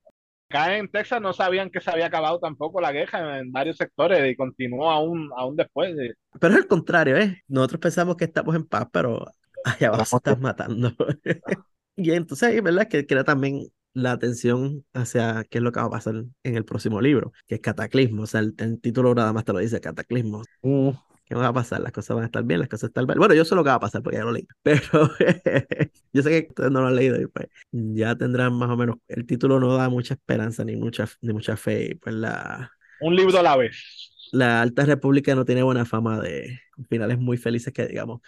Acá en Texas no sabían que se había acabado tampoco la guerra en varios sectores y continuó aún, aún después. De... Pero es el contrario, ¿eh? Nosotros pensamos que estamos en paz, pero allá abajo están matando. y entonces, ¿verdad? Que crea también la atención hacia qué es lo que va a pasar en el próximo libro, que es Cataclismo. O sea, el, el título nada más te lo dice, Cataclismo. Uh, ¿Qué va a pasar? Las cosas van a estar bien, las cosas están mal. Bueno, yo sé lo que va a pasar porque ya lo leí, pero yo sé que ustedes no lo han leído y pues ya tendrán más o menos, el título no da mucha esperanza ni mucha, ni mucha fe pues la... Un libro a la vez. La Alta República no tiene buena fama de finales muy felices que digamos.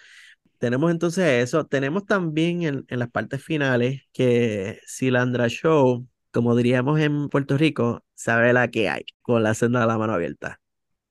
Tenemos entonces eso, tenemos también en, en las partes finales que Silandra Show, como diríamos en Puerto Rico, sabe la que hay con la senda de la mano abierta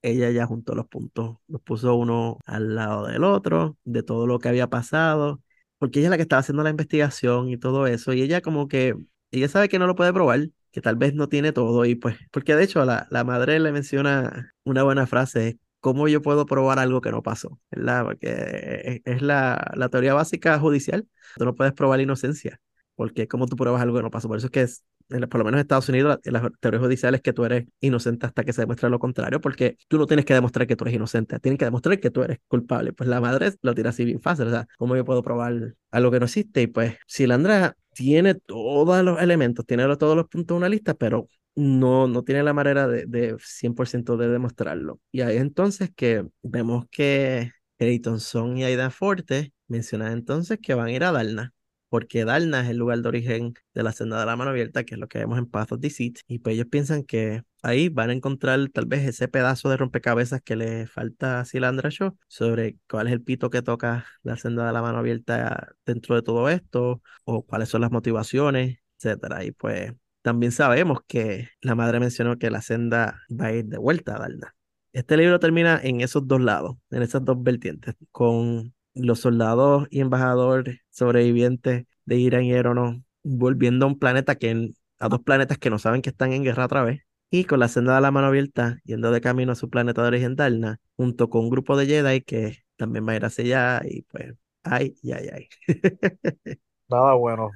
ella ya juntó los puntos, los puso uno al lado del otro, de todo lo que había pasado, porque ella es la que estaba haciendo la investigación y todo eso, y ella como que, ella sabe que no lo puede probar, que tal vez no tiene todo, y pues, porque de hecho la, la madre le menciona una buena frase, ¿cómo yo puedo probar algo que no pasó? ¿verdad? Porque es la, la teoría básica judicial, tú no puedes probar inocencia, porque ¿cómo tú pruebas algo que no pasó? Por eso es que es por lo menos en Estados Unidos, las teorías judiciales es que tú eres inocente hasta que se demuestre lo contrario, porque tú no tienes que demostrar que tú eres inocente, tienen que demostrar que tú eres culpable. Pues la madre lo tira así bien fácil, o sea, ¿cómo yo puedo probar algo que no existe? Y pues, si Landra tiene todos los elementos, tiene todos los puntos de una lista, pero no, no tiene la manera de, de 100% de demostrarlo. Y ahí entonces que vemos que Creighton Son y Aidan Forte mencionan entonces que van a ir a Dalna porque Dalna es el lugar de origen de la senda de la mano abierta, que es lo que vemos en Path of Deceit, y pues ellos piensan que ahí van a encontrar tal vez ese pedazo de rompecabezas que le falta a Silandra Shaw sobre cuál es el pito que toca la senda de la mano abierta dentro de todo esto, o cuáles son las motivaciones, etcétera. Y pues también sabemos que la madre mencionó que la senda va a ir de vuelta a Dalna. Este libro termina en esos dos lados, en esas dos vertientes, con los soldados y embajadores sobrevivientes de Irán y Erono volviendo a un planeta que a dos planetas que no saben que están en guerra otra vez. Y con la senda de la mano abierta, yendo de camino a su planeta de origen Darna, junto con un grupo de Jedi que también va a ir hacia allá. Y pues, ay, ay, ay. Nada bueno.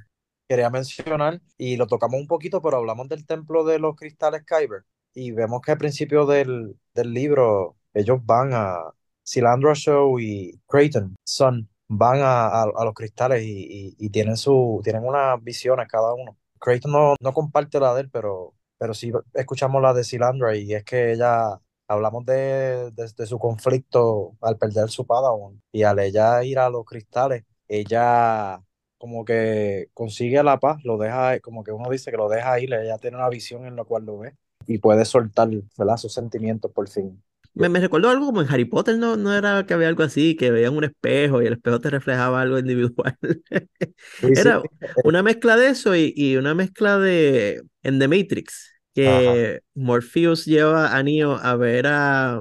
Quería mencionar, y lo tocamos un poquito, pero hablamos del templo de los cristales Kyber. Y vemos que al principio del, del libro, ellos van a Cilandra Show y Creighton van a, a, los cristales y, y, tienen, su, tienen unas visiones cada uno. Creighton no, no comparte la de él, pero, pero sí escuchamos la de Cilandra y es que ella, hablamos de, de, su conflicto al perder su Padawan y al ella ir a los cristales, ella como que consigue la paz, lo deja, como que uno dice que lo deja ir, ella tiene una visión en la cual lo ve y puede soltar ¿verdad? sus sentimientos por fin. Me, me recordó algo como en Harry Potter, ¿no? No era que había algo así, que veían un espejo y el espejo te reflejaba algo individual. era una mezcla de eso y, y, una mezcla de en The Matrix, que Morpheus lleva a Neo a ver a.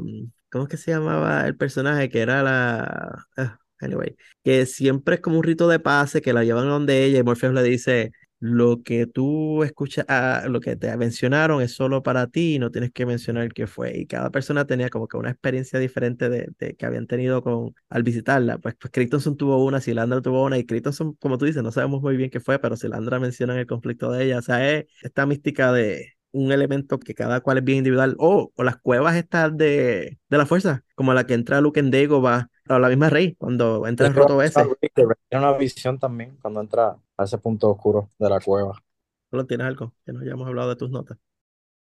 ¿Cómo es que se llamaba el personaje? Que era la. Ah, anyway, que siempre es como un rito de pase que la llevan donde ella y Morpheus le dice: lo que tú escuchas, ah, lo que te mencionaron es solo para ti y no tienes que mencionar qué fue. Y cada persona tenía como que una experiencia diferente de, que habían tenido con, al visitarla. Pues, pues tuvo una, Silandra tuvo una, y Crichton, como tú dices, no sabemos muy bien qué fue, pero Silandra menciona el conflicto de ella. O sea, es esta mística de un elemento que cada cual es bien individual. O, o las cuevas estas de, de la fuerza, como la que entra Luke en va a la misma Rey, cuando entra el roto ese. Tiene una visión también cuando entra a ese punto oscuro de la cueva. ¿Solo tienes algo? Que no hayamos hablado de tus notas.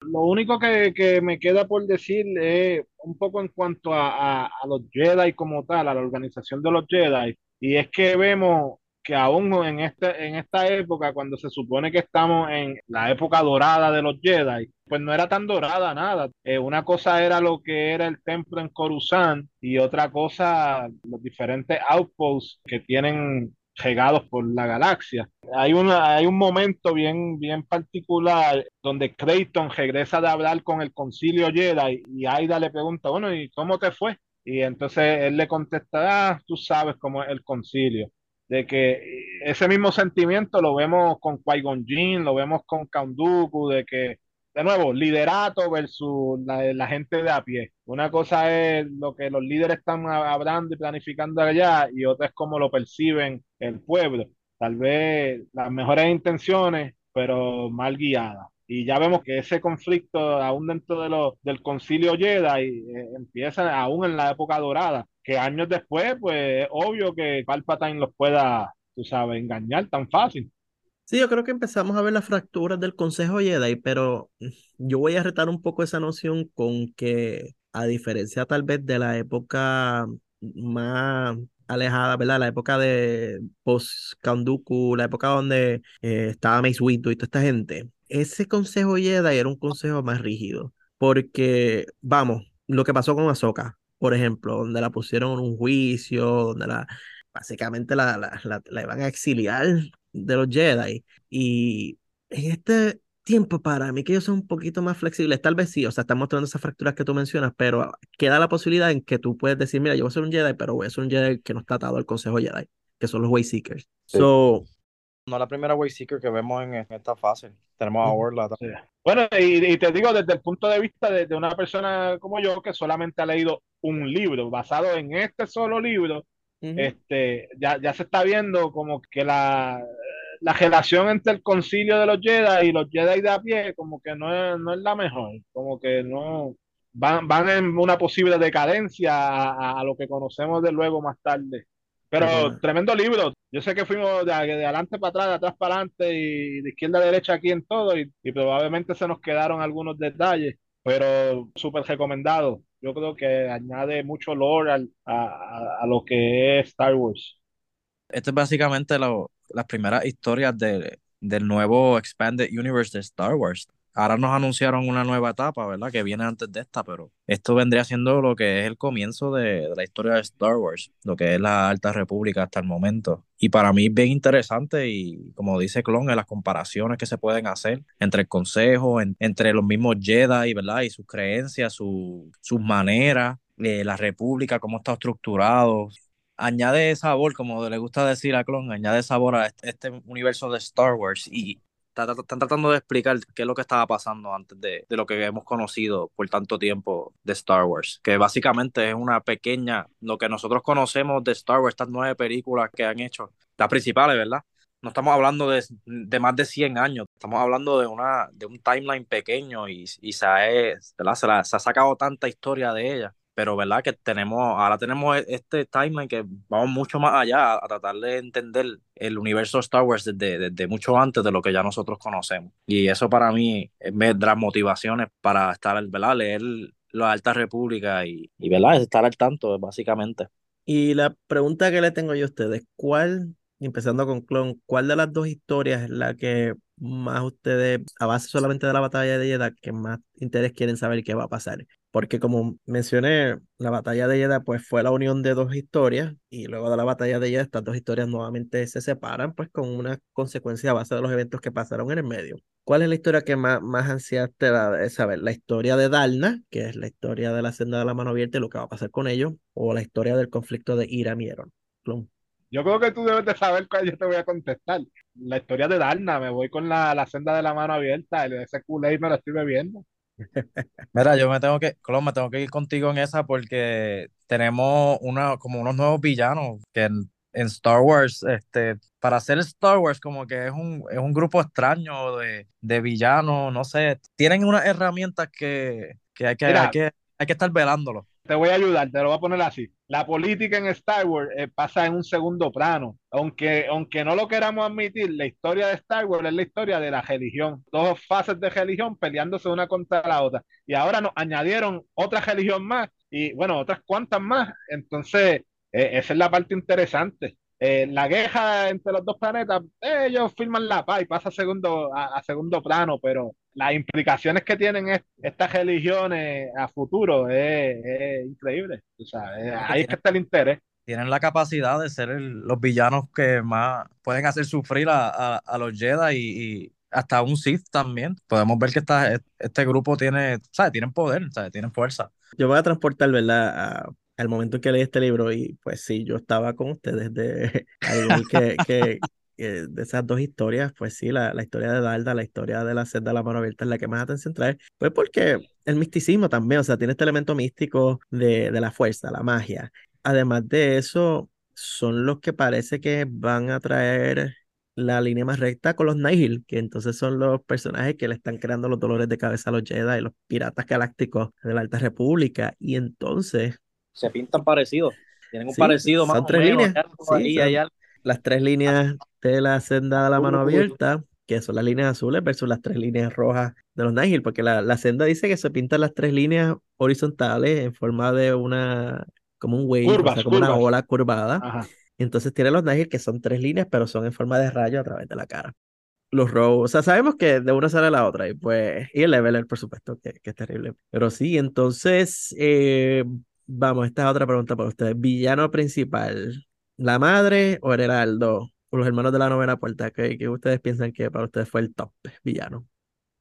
Lo único que, que me queda por decir es un poco en cuanto a, a, a, los Jedi como tal, a la organización de los Jedi, y es que vemos que aún en, este, en esta época, cuando se supone que estamos en la época dorada de los Jedi, pues no era tan dorada nada. Eh, una cosa era lo que era el templo en Coruscant y otra cosa los diferentes outposts que tienen regados por la galaxia. Hay, una, hay un momento bien, bien particular donde Creighton regresa de hablar con el concilio Jedi y Aida le pregunta, bueno, ¿y cómo te fue? Y entonces él le contesta, ah, tú sabes cómo es el concilio de que ese mismo sentimiento lo vemos con Qui-Gon lo vemos con Count de que, de nuevo, liderato versus la, gente de a pie. Una cosa es lo que los líderes están hablando y planificando allá, y otra es cómo lo perciben el pueblo. Tal vez las mejores intenciones, pero mal guiadas. Y ya vemos que ese conflicto, aún dentro de lo, del concilio Jedi, eh, empieza aún en la época dorada que años después, pues obvio que Palpatine los pueda, tú sabes, engañar tan fácil. Sí, yo creo que empezamos a ver las fracturas del Consejo Jedi, pero yo voy a retar un poco esa noción con que, a diferencia tal vez de la época más alejada, ¿verdad? La época de post-Kanduku, la época donde eh, estaba Mace Windu y toda esta gente, ese Consejo Jedi era un consejo más rígido, porque, vamos, lo que pasó con Ahsoka, por ejemplo, donde la pusieron en un juicio, donde la básicamente la, la, la, iban a exiliar de los Jedi. Y en este tiempo para mí que ellos son un poquito más flexibles, tal vez sí, o sea, están mostrando esas fracturas que tú mencionas, pero queda la posibilidad en que tú puedes decir, mira, yo voy a ser un Jedi, pero voy a ser un Jedi que no está atado al Consejo Jedi, que son los Wayseekers. So, no la primera Wayseeker que vemos en, esta fase. Tenemos a Orla también. Bueno, y, te digo desde el punto de vista de, una persona como yo que solamente ha leído un libro, basado en este solo libro, este, ya, ya se está viendo como que la, la relación entre el concilio de los Jedi y los Jedi de a pie como que no es, no es la mejor, como que no van, van en una posible decadencia a, a lo que conocemos de luego más tarde. Pero tremendo libro. Yo sé que fuimos de, adelante para atrás, de atrás para adelante y de izquierda a derecha aquí en todo y, probablemente se nos quedaron algunos detalles, pero súper recomendado. Yo creo que añade mucho lore a, lo que es Star Wars. Esto es básicamente las primeras historias del nuevo Expanded Universe de Star Wars ahora nos anunciaron una nueva etapa, ¿verdad? Que viene antes de esta, pero esto vendría siendo lo que es el comienzo de, la historia de Star Wars, lo que es la Alta República hasta el momento. Y para mí es bien interesante y como dice Clon, en las comparaciones que se pueden hacer entre el Consejo, entre los mismos Jedi, ¿verdad? Y sus creencias, sus maneras, eh, la República, cómo está estructurado. Añade sabor, como le gusta decir a Clon, añade sabor a este, este universo de Star Wars y están tratando de explicar qué es lo que estaba pasando antes de, de, lo que hemos conocido por tanto tiempo de Star Wars, que básicamente es una pequeña, lo que nosotros conocemos de Star Wars, estas nueve películas que han hecho, las principales, ¿verdad? No estamos hablando de, de más de 100 años, estamos hablando de, una, de un timeline pequeño y, y se, ha. Se, la, se ha sacado tanta historia de ella pero verdad que tenemos, ahora tenemos e, este timeline que vamos mucho más allá a, tratar de entender el universo de Star Wars desde, desde, mucho antes de lo que ya nosotros conocemos. Y eso para mí me da motivaciones para estar, ¿verdad? Leer la Alta República y, y ¿verdad? estar al tanto, básicamente. Y la pregunta que le tengo yo a ustedes, ¿cuál, empezando con Clon, cuál de las dos historias es la que más ustedes, a base solamente de la batalla de Jeddah, que más interés quieren saber qué va a pasar? Porque como mencioné, la batalla de Jeddah pues fue la unión de dos historias y luego de la batalla de Jeddah estas dos historias nuevamente se separan pues con una consecuencia a base de los eventos que pasaron en el medio. ¿Cuál es la historia que más, más ansiedad te da de saber? ¿La historia de Dalna, que es la historia de la senda de la mano abierta y lo que va a pasar con ellos? ¿O la historia del conflicto de Ira Mieron? Yo creo que tú debes de saber cuál yo te voy a contestar. La historia de Dalna, me voy con la, la senda de la mano abierta, ese culé y me lo estoy bebiendo. Mira, yo me tengo que, Colón, me tengo que ir contigo en esa porque tenemos una, como unos nuevos villanos que en, Star Wars, este, para hacer Star Wars como que es un, es un grupo extraño de, de villanos, no sé, tienen unas herramientas que, que, hay, que, hay, que hay que estar velándolo te voy a ayudar, te lo voy a poner así. La política en Star Wars eh, pasa en un segundo plano. Aunque, aunque no lo queramos admitir, la historia de Star Wars es la historia de la religión. Dos fases de religión peleándose una contra la otra. Y ahora nos añadieron otra religión más y, bueno, otras cuantas más. Entonces, eh, esa es la parte interesante. Eh, la guerra entre los dos planetas, ellos firman la paz y pasa segundo, a, segundo plano, pero las implicaciones que tienen estas religiones a futuro es, increíble. O sea, ahí es que está el interés. Tienen la capacidad de ser los villanos que más pueden hacer sufrir a, los Jedi y, hasta un Sith también. Podemos ver que esta, este grupo tiene, ¿sabes? Tienen poder, ¿sabes? Tienen fuerza. Yo voy a transportar, ¿verdad? al momento en que leí este libro y pues sí, yo estaba con ustedes de que, que, de esas dos historias, pues sí, la, la, historia de Dalda, la historia de la sed de la mano abierta es la que más atención trae, pues porque el misticismo también, o sea, tiene este elemento místico de, de la fuerza, la magia. Además de eso, son los que parece que van a traer la línea más recta con los Nihil, que entonces son los personajes que le están creando los dolores de cabeza a los Jedi los piratas galácticos de la Alta República. Y entonces se pintan parecidos. Tienen un parecido más. Son tres líneas. las tres líneas de la senda de la mano abierta, que son las líneas azules versus las tres líneas rojas de los Nigel, porque la, la senda dice que se pintan las tres líneas horizontales en forma de una, como un wave, como una ola curvada. Entonces tiene los Nigel que son tres líneas, pero son en forma de rayo a través de la cara. Los robos, o sea, sabemos que de una sale a la otra, y pues, y el leveler, por supuesto, que, que es terrible. Pero sí, entonces, eh, Vamos, esta es otra pregunta para ustedes. Villano principal, ¿la madre o el heraldo? O los hermanos de la novena puerta, ¿qué, qué ustedes piensan que para ustedes fue el top villano?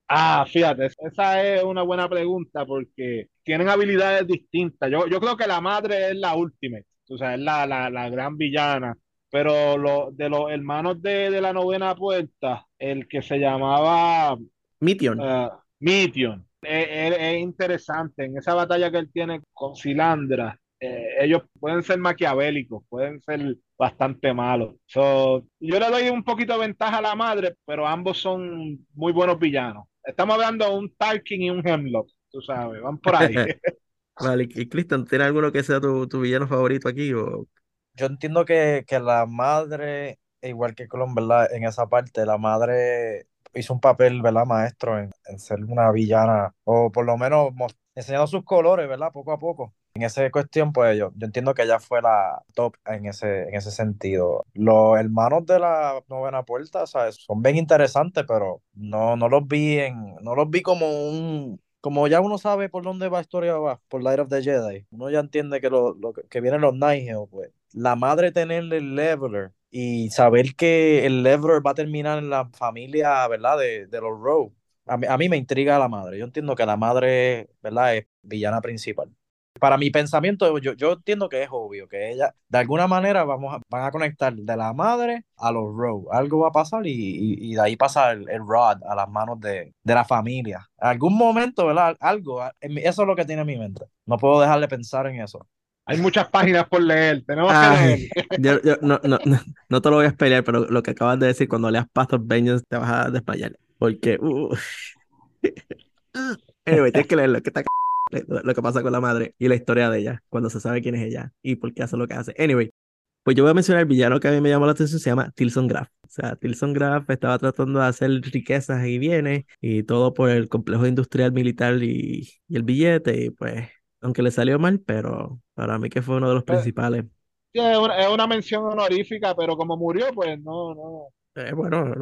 Ah, fíjate, esa es una buena pregunta porque tienen habilidades distintas. Yo, yo creo que la madre es la última, o sea, es la, la, la gran villana. Pero lo, de los hermanos de, de, la novena puerta, el que se llamaba Mition. Uh, Mition es, interesante. En esa batalla que él tiene con Silandra, eh, ellos pueden ser maquiavélicos, pueden ser bastante malos. yo le doy un poquito de ventaja a la madre, pero ambos son muy buenos villanos. Estamos hablando de un Tarkin y un Hemlock, tú sabes, van por ahí. vale, y Cristian, ¿tiene alguno que sea tu, villano favorito aquí? O... Yo entiendo que, que la madre, igual que Colón, ¿verdad? En esa parte, la madre hizo un papel, ¿verdad, maestro, en, ser una villana, o por lo menos enseñando sus colores, ¿verdad? Poco a poco. En esa cuestión, pues yo, yo entiendo que ella fue la top en ese, en ese sentido. Los hermanos de la novena puerta, ¿sabes? Son bien interesantes, pero no, no los vi en, no los vi como un, como ya uno sabe por dónde va la historia va, por Light of the Jedi, uno ya entiende que lo, lo que vienen los Nigel, pues la madre tenerle el leveler y saber que el Lever va a terminar en la familia, ¿verdad? De, de los Rowe. A mí, a mí, me intriga la madre. Yo entiendo que la madre, ¿verdad? Es villana principal. para mi pensamiento, yo, yo entiendo que es obvio, que ella, de alguna manera, vamos a, van a conectar de la madre a los Rowe. Algo va a pasar y, y, de ahí pasa el, el, Rod a las manos de, de la familia. En algún momento, ¿verdad? Algo, eso es lo que tiene en mi mente. No puedo dejar de pensar en eso. Hay muchas páginas por leer, tenemos que leer. Yo, no, no, no, no, te lo voy a esperar, pero lo que acabas de decir, cuando leas Path of Vengeance te vas a desmayar. Porque. Uh, anyway, tienes que leerlo, que está lo que pasa con la madre y la historia de ella, cuando se sabe quién es ella y por qué hace lo que hace. Anyway, pues yo voy a mencionar el villano que a mí me llamó la atención, se llama Tilson Graff. O sea, Tilson Graff estaba tratando de hacer riquezas y bienes y todo por el complejo industrial militar y, y el billete y pues, aunque le salió mal, pero para mí que fue uno de los pues, principales. es, una, es una mención honorífica, pero como murió, pues no, no, eh, bueno,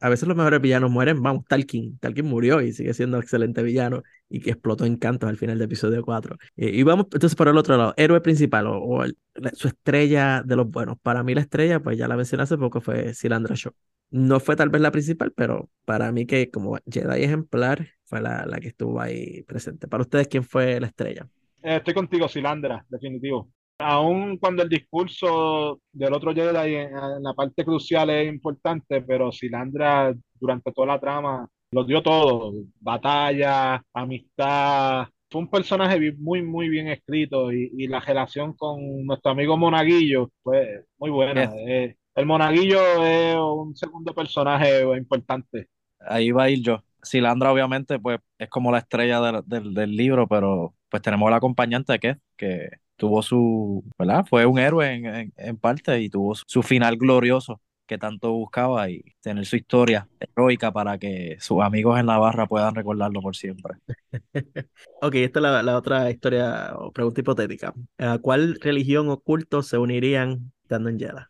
a veces los mejores villanos mueren. Vamos, Talkin. Talkin murió y sigue siendo excelente villano y que explotó encantos al final del episodio 4. Eh, y vamos entonces por el otro lado, héroe principal o, su estrella de los buenos. Para mí la estrella, pues ya la mencioné hace poco, fue Silandra Shaw. No fue tal vez la principal, pero para mí que como Jedi ejemplar fue la, la que estuvo ahí presente. Para ustedes, ¿quién fue la estrella? Eh, estoy contigo, Silandra, definitivo aun cuando el discurso del otro Jedi en, en, la parte crucial es importante, pero Silandra durante toda la trama lo dio todo, batalla, amistad, fue un personaje muy, muy bien escrito y, la relación con nuestro amigo Monaguillo fue muy buena. Eh, el Monaguillo es un segundo personaje importante. Ahí va a ir yo. Silandra obviamente pues es como la estrella del, del libro, pero pues tenemos el acompañante que, que tuvo su, ¿verdad? Fue un héroe en, en, parte y tuvo su, final glorioso que tanto buscaba y tener su historia heroica para que sus amigos en la barra puedan recordarlo por siempre. ok, esta es la, la, otra historia o pregunta hipotética. ¿A cuál religión o culto se unirían estando en Jedi?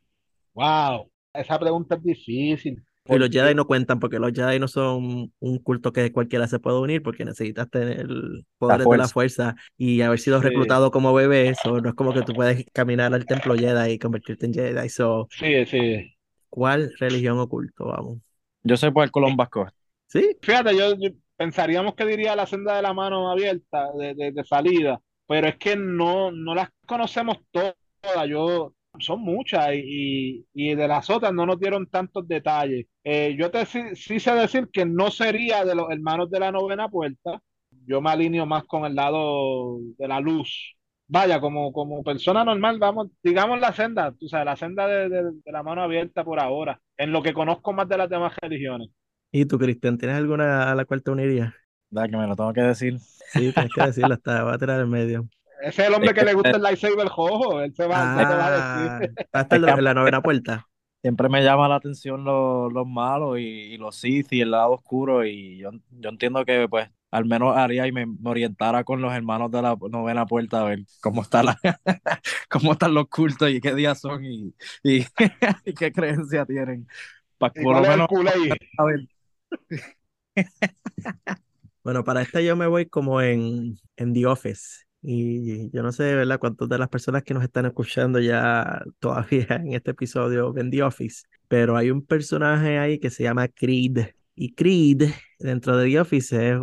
Wow, esa pregunta es difícil. Y los Jedi no cuentan porque los Jedi no son un culto que cualquiera se puede unir porque necesitas tener el poder de la fuerza y haber sido reclutado como bebé. Eso no es como que tú puedes caminar al templo Jedi y convertirte en Jedi. So, sí, sí. ¿Cuál religión o culto? Vamos. Yo sé por el Colón Vasco. Sí. Fíjate, yo, pensaríamos que diría la senda de la mano abierta de, de, de salida, pero es que no, no las conocemos todas. Yo son muchas y, y, de las otras no nos dieron tantos detalles. Eh, yo te sí, sé decir que no sería de los hermanos de la novena puerta. Yo me alineo más con el lado de la luz. Vaya, como, como persona normal, vamos, digamos la senda, tú sabes, la senda de, de, la mano abierta por ahora, en lo que conozco más de las demás religiones. ¿Y tú, Cristian, tienes alguna a la cual te unirías? Da que me lo tengo que decir. Sí, tienes que decirlo, hasta va a tirar en medio. Ese es el hombre que, le gusta el lightsaber rojo. Él se va, a decir. Ah, hasta en la novena puerta. Siempre me llama la atención los, los malos y, los Sith y el lado oscuro. Y yo, yo entiendo que, pues, al menos haría y me, orientara con los hermanos de la novena puerta a ver cómo, está la, cómo están los cultos y qué días son y, y, qué creencia tienen. Para por lo menos. A ver. Bueno, para esta yo me voy como en, en The Office. Y yo no sé, ¿verdad?, cuántas de las personas que nos están escuchando ya todavía en este episodio ven The Office, pero hay un personaje ahí que se llama Creed. Y Creed, dentro de The Office, es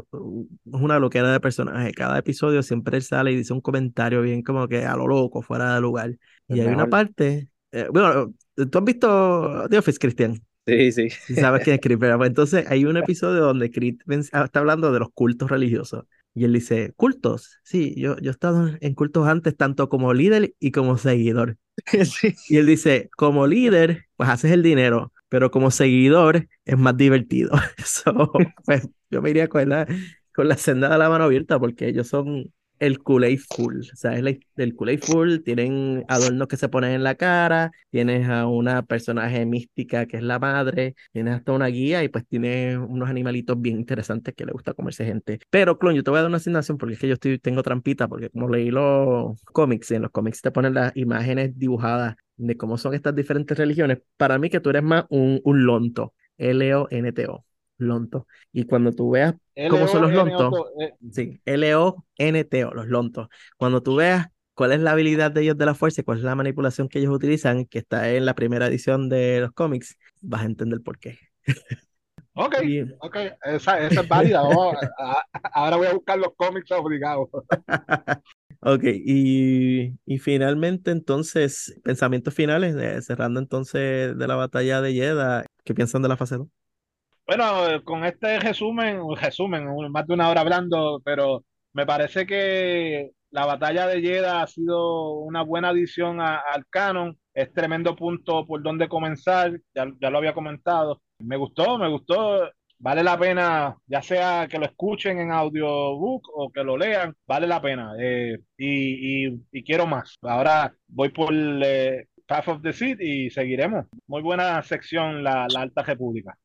una loquera de personaje. Cada episodio siempre sale y dice un comentario bien como que a lo loco, fuera de lugar. y hay una parte. Eh, bueno, ¿tú has visto The Office, Cristian? Sí, sí. sabes quién es Creed, pero pues entonces hay un episodio donde Creed está hablando de los cultos religiosos. Y él dice, cultos. Sí, yo, yo he estado en cultos antes, tanto como líder y como seguidor. Y él dice, como líder, pues haces el dinero, pero como seguidor es más divertido. Eso, pues yo me iría con la, con la senda de la mano abierta porque ellos son el Kool-Aid Full. O sea, es el Kool-Aid Full. Tienen adornos que se ponen en la cara. Tienes a una personaje mística que es la madre. Tienes hasta una guía y pues tiene unos animalitos bien interesantes que le gusta comerse gente. Pero, Clon, yo te voy a dar una asignación porque es que yo estoy, tengo trampita porque como leí los cómics en los cómics te ponen las imágenes dibujadas de cómo son estas diferentes religiones. Para mí que tú eres más un, un lonto. L-O-N-T-O lontos. Y cuando tú veas cómo son los lontos, eh. sí, L-O-N-T-O, los lontos. Cuando tú veas cuál es la habilidad de ellos de la fuerza y cuál es la manipulación que ellos utilizan, que está en la primera edición de los cómics, vas a entender por qué. Ok, ok, esa, esa es válida. ahora voy a buscar los cómics obligados. Ok, y, y finalmente entonces, pensamientos finales, eh, cerrando entonces de la batalla de Jedha, ¿qué piensan de la fase 2? Bueno, con este resumen, resumen, más de una hora hablando, pero me parece que la batalla de Jeddah ha sido una buena adición a- al canon. Es tremendo punto por donde comenzar, ya, ya lo había comentado. Me gustó, me gustó. Vale la pena, ya sea que lo escuchen en audiobook o que lo lean, vale la pena. eh, y, y- y quiero más. Ahora voy por eh, Path of the Seed y seguiremos. Muy buena sección la, la Alta República.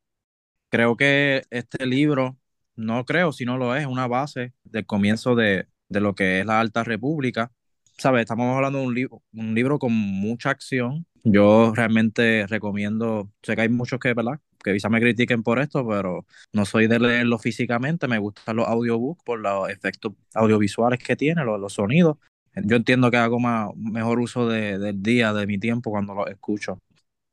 Creo que este libro, no creo, si no lo es, una base del comienzo de, de lo que es la Alta República. ¿Sabes? Estamos hablando de un, libro un libro con mucha acción. Yo realmente recomiendo, sé que hay muchos que, ¿verdad? Que quizá me critiquen por esto, pero no soy de leerlo físicamente, me gustan los audiobooks por los efectos audiovisuales que tiene, los, los sonidos. Yo entiendo que hago más, mejor uso de, del día, de mi tiempo cuando lo escucho.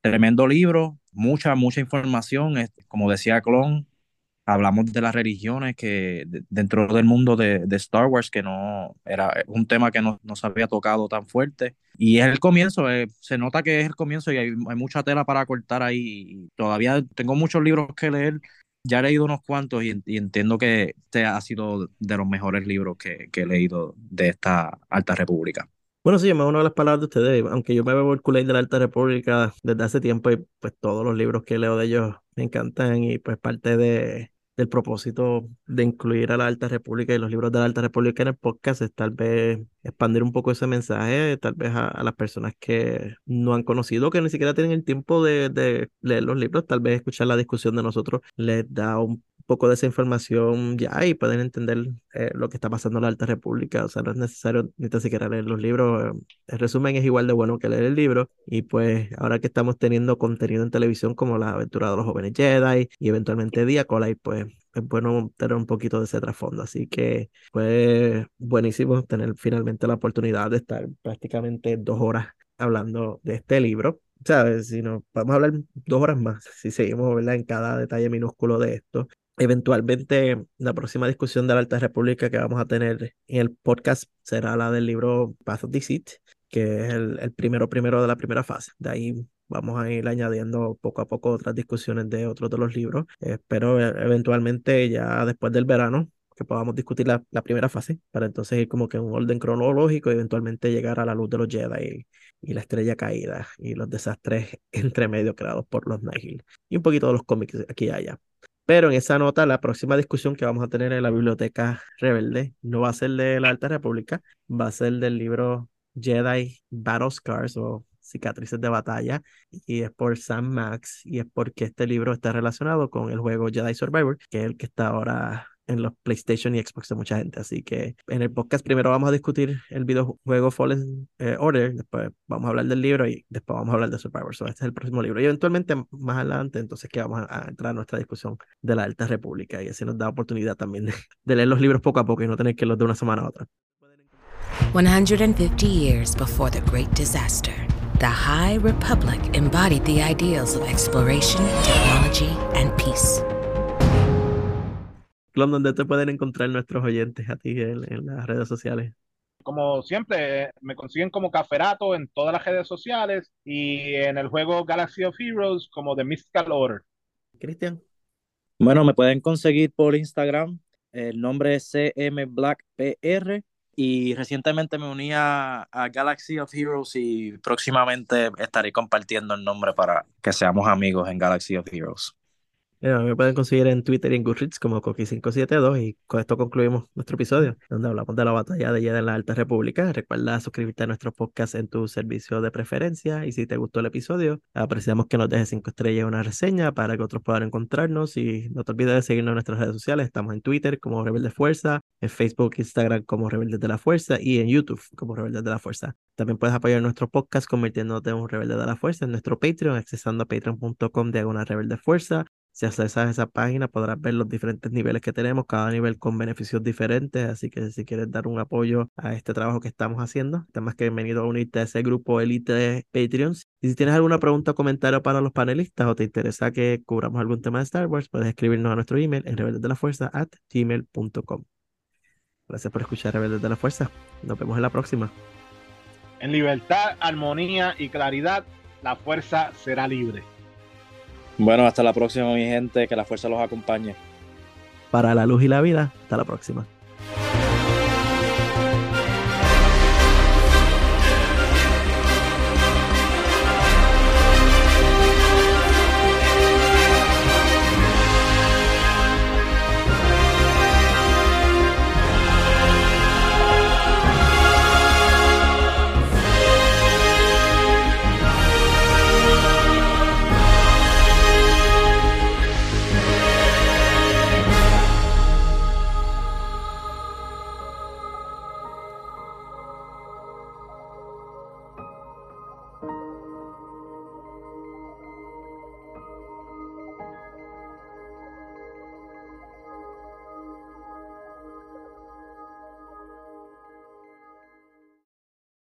Tremendo libro, mucha, mucha información. Como decía Clon, hablamos de las religiones que de- dentro del mundo de, de Star Wars, que no era un tema que no, no se había tocado tan fuerte. Y es el comienzo, eh, se nota que es el comienzo y hay, mucha tela para cortar ahí. Todavía tengo muchos libros que leer. Ya he leído unos cuantos y, y entiendo que este ha sido de los mejores libros que, que he leído de esta Alta República. Bueno, sí, me uno de las palabras de ustedes, aunque yo me bebo el Kool-Aid de la Alta República desde hace tiempo y pues todos los libros que leo de ellos me encantan y pues parte de, del propósito de incluir a la Alta República y los libros de la Alta República en el podcast es tal vez expandir un poco ese mensaje, tal vez a, a las personas que no han conocido, que ni siquiera tienen el tiempo de, de leer los libros, tal vez escuchar la discusión de nosotros les da un poco de esa información ya y pueden entender eh, lo que está pasando en la Alta República. O sea, no es necesario ni tan siquiera leer los libros. el resumen es igual de bueno que leer el libro. Y pues ahora que estamos teniendo contenido en televisión como la aventura de los jóvenes Jedi y eventualmente Diacola, pues es bueno tener un poquito de ese trasfondo. Así que fue buenísimo tener finalmente la oportunidad de estar prácticamente dos horas hablando de este libro. ¿Sabes? Si no, vamos a hablar dos horas más, si seguimos, ¿verdad? En cada detalle minúsculo de esto. Eventualmente, la próxima discusión de la Alta República que vamos a tener en el podcast será la del libro Path of Deceit, que es el, el primero primero de la primera fase. De ahí vamos a ir añadiendo poco a poco otras discusiones de otros de los libros. Espero eh, eventualmente ya después del verano que podamos discutir la, la primera fase para entonces ir como que en un orden cronológico y eventualmente llegar a la luz de los Jedi y, y la estrella caída y los desastres entre medio creados por los Nihil y un poquito de los cómics aquí y allá. Pero en esa nota, la próxima discusión que vamos a tener en la Biblioteca Rebelde no va a ser de la Alta República, va a ser del libro Jedi Battle Scars o Cicatrices de Batalla, y es por Sam Max, y es porque este libro está relacionado con el juego Jedi Survivor, que es el que está ahora en los PlayStation y Xbox de mucha gente. Así que en el podcast primero vamos a discutir el videojuego Fallen eh, Order, después vamos a hablar del libro y después vamos a hablar de Survivor. So, este es el próximo libro. Y eventualmente más adelante, entonces que vamos a, a entrar a nuestra discusión de la Alta República y así nos da oportunidad también de, de leer los libros poco a poco y no tener que los de una semana a otra. 150 years before the Great Disaster, the High Republic embodied the ideals of exploration, technology, and peace. Clon, ¿dónde te pueden encontrar nuestros oyentes a ti en, en las redes sociales? Como siempre, me consiguen como Caferato en todas las redes sociales y en el juego Galaxy of Heroes como The Mystical Order. Cristian. Bueno, me pueden conseguir por Instagram. El nombre es cmblackpr y recientemente me uní a, a, Galaxy of Heroes y próximamente estaré compartiendo el nombre para que seamos amigos en Galaxy of Heroes. Mira, me pueden conseguir en Twitter y en Goodreads como Coqui572 y con esto concluimos nuestro episodio donde hablamos de la batalla de Jedha en la Alta República. Recuerda suscribirte a nuestro podcast en tu servicio de preferencia y si te gustó el episodio, apreciamos que nos dejes cinco estrellas y una reseña para que otros puedan encontrarnos y no te olvides de seguirnos en nuestras redes sociales. Estamos en Twitter como Rebelde Fuerza, en Facebook, Instagram como Rebeldes de la Fuerza y en YouTube como Rebeldes de la Fuerza. También puedes apoyar nuestro podcast convirtiéndote en un Rebelde de la Fuerza en nuestro Patreon, accesando a patreon.com de una Rebelde Fuerza. Si accesas a esa página podrás ver los diferentes niveles que tenemos, cada nivel con beneficios diferentes, así que si quieres dar un apoyo a este trabajo que estamos haciendo, estás más que bienvenido a unirte a ese grupo elite de Patreons. Y si tienes alguna pregunta o comentario para los panelistas o te interesa que cubramos algún tema de Star Wars, puedes escribirnos a nuestro email en rebeldesdelafuerza at gmail.com. Gracias por escuchar Rebeldes de la Fuerza. Nos vemos en la próxima. En libertad, armonía y claridad, la fuerza será libre. Bueno, hasta la próxima, mi gente. Que la fuerza los acompañe. Para la luz y la vida, hasta la próxima.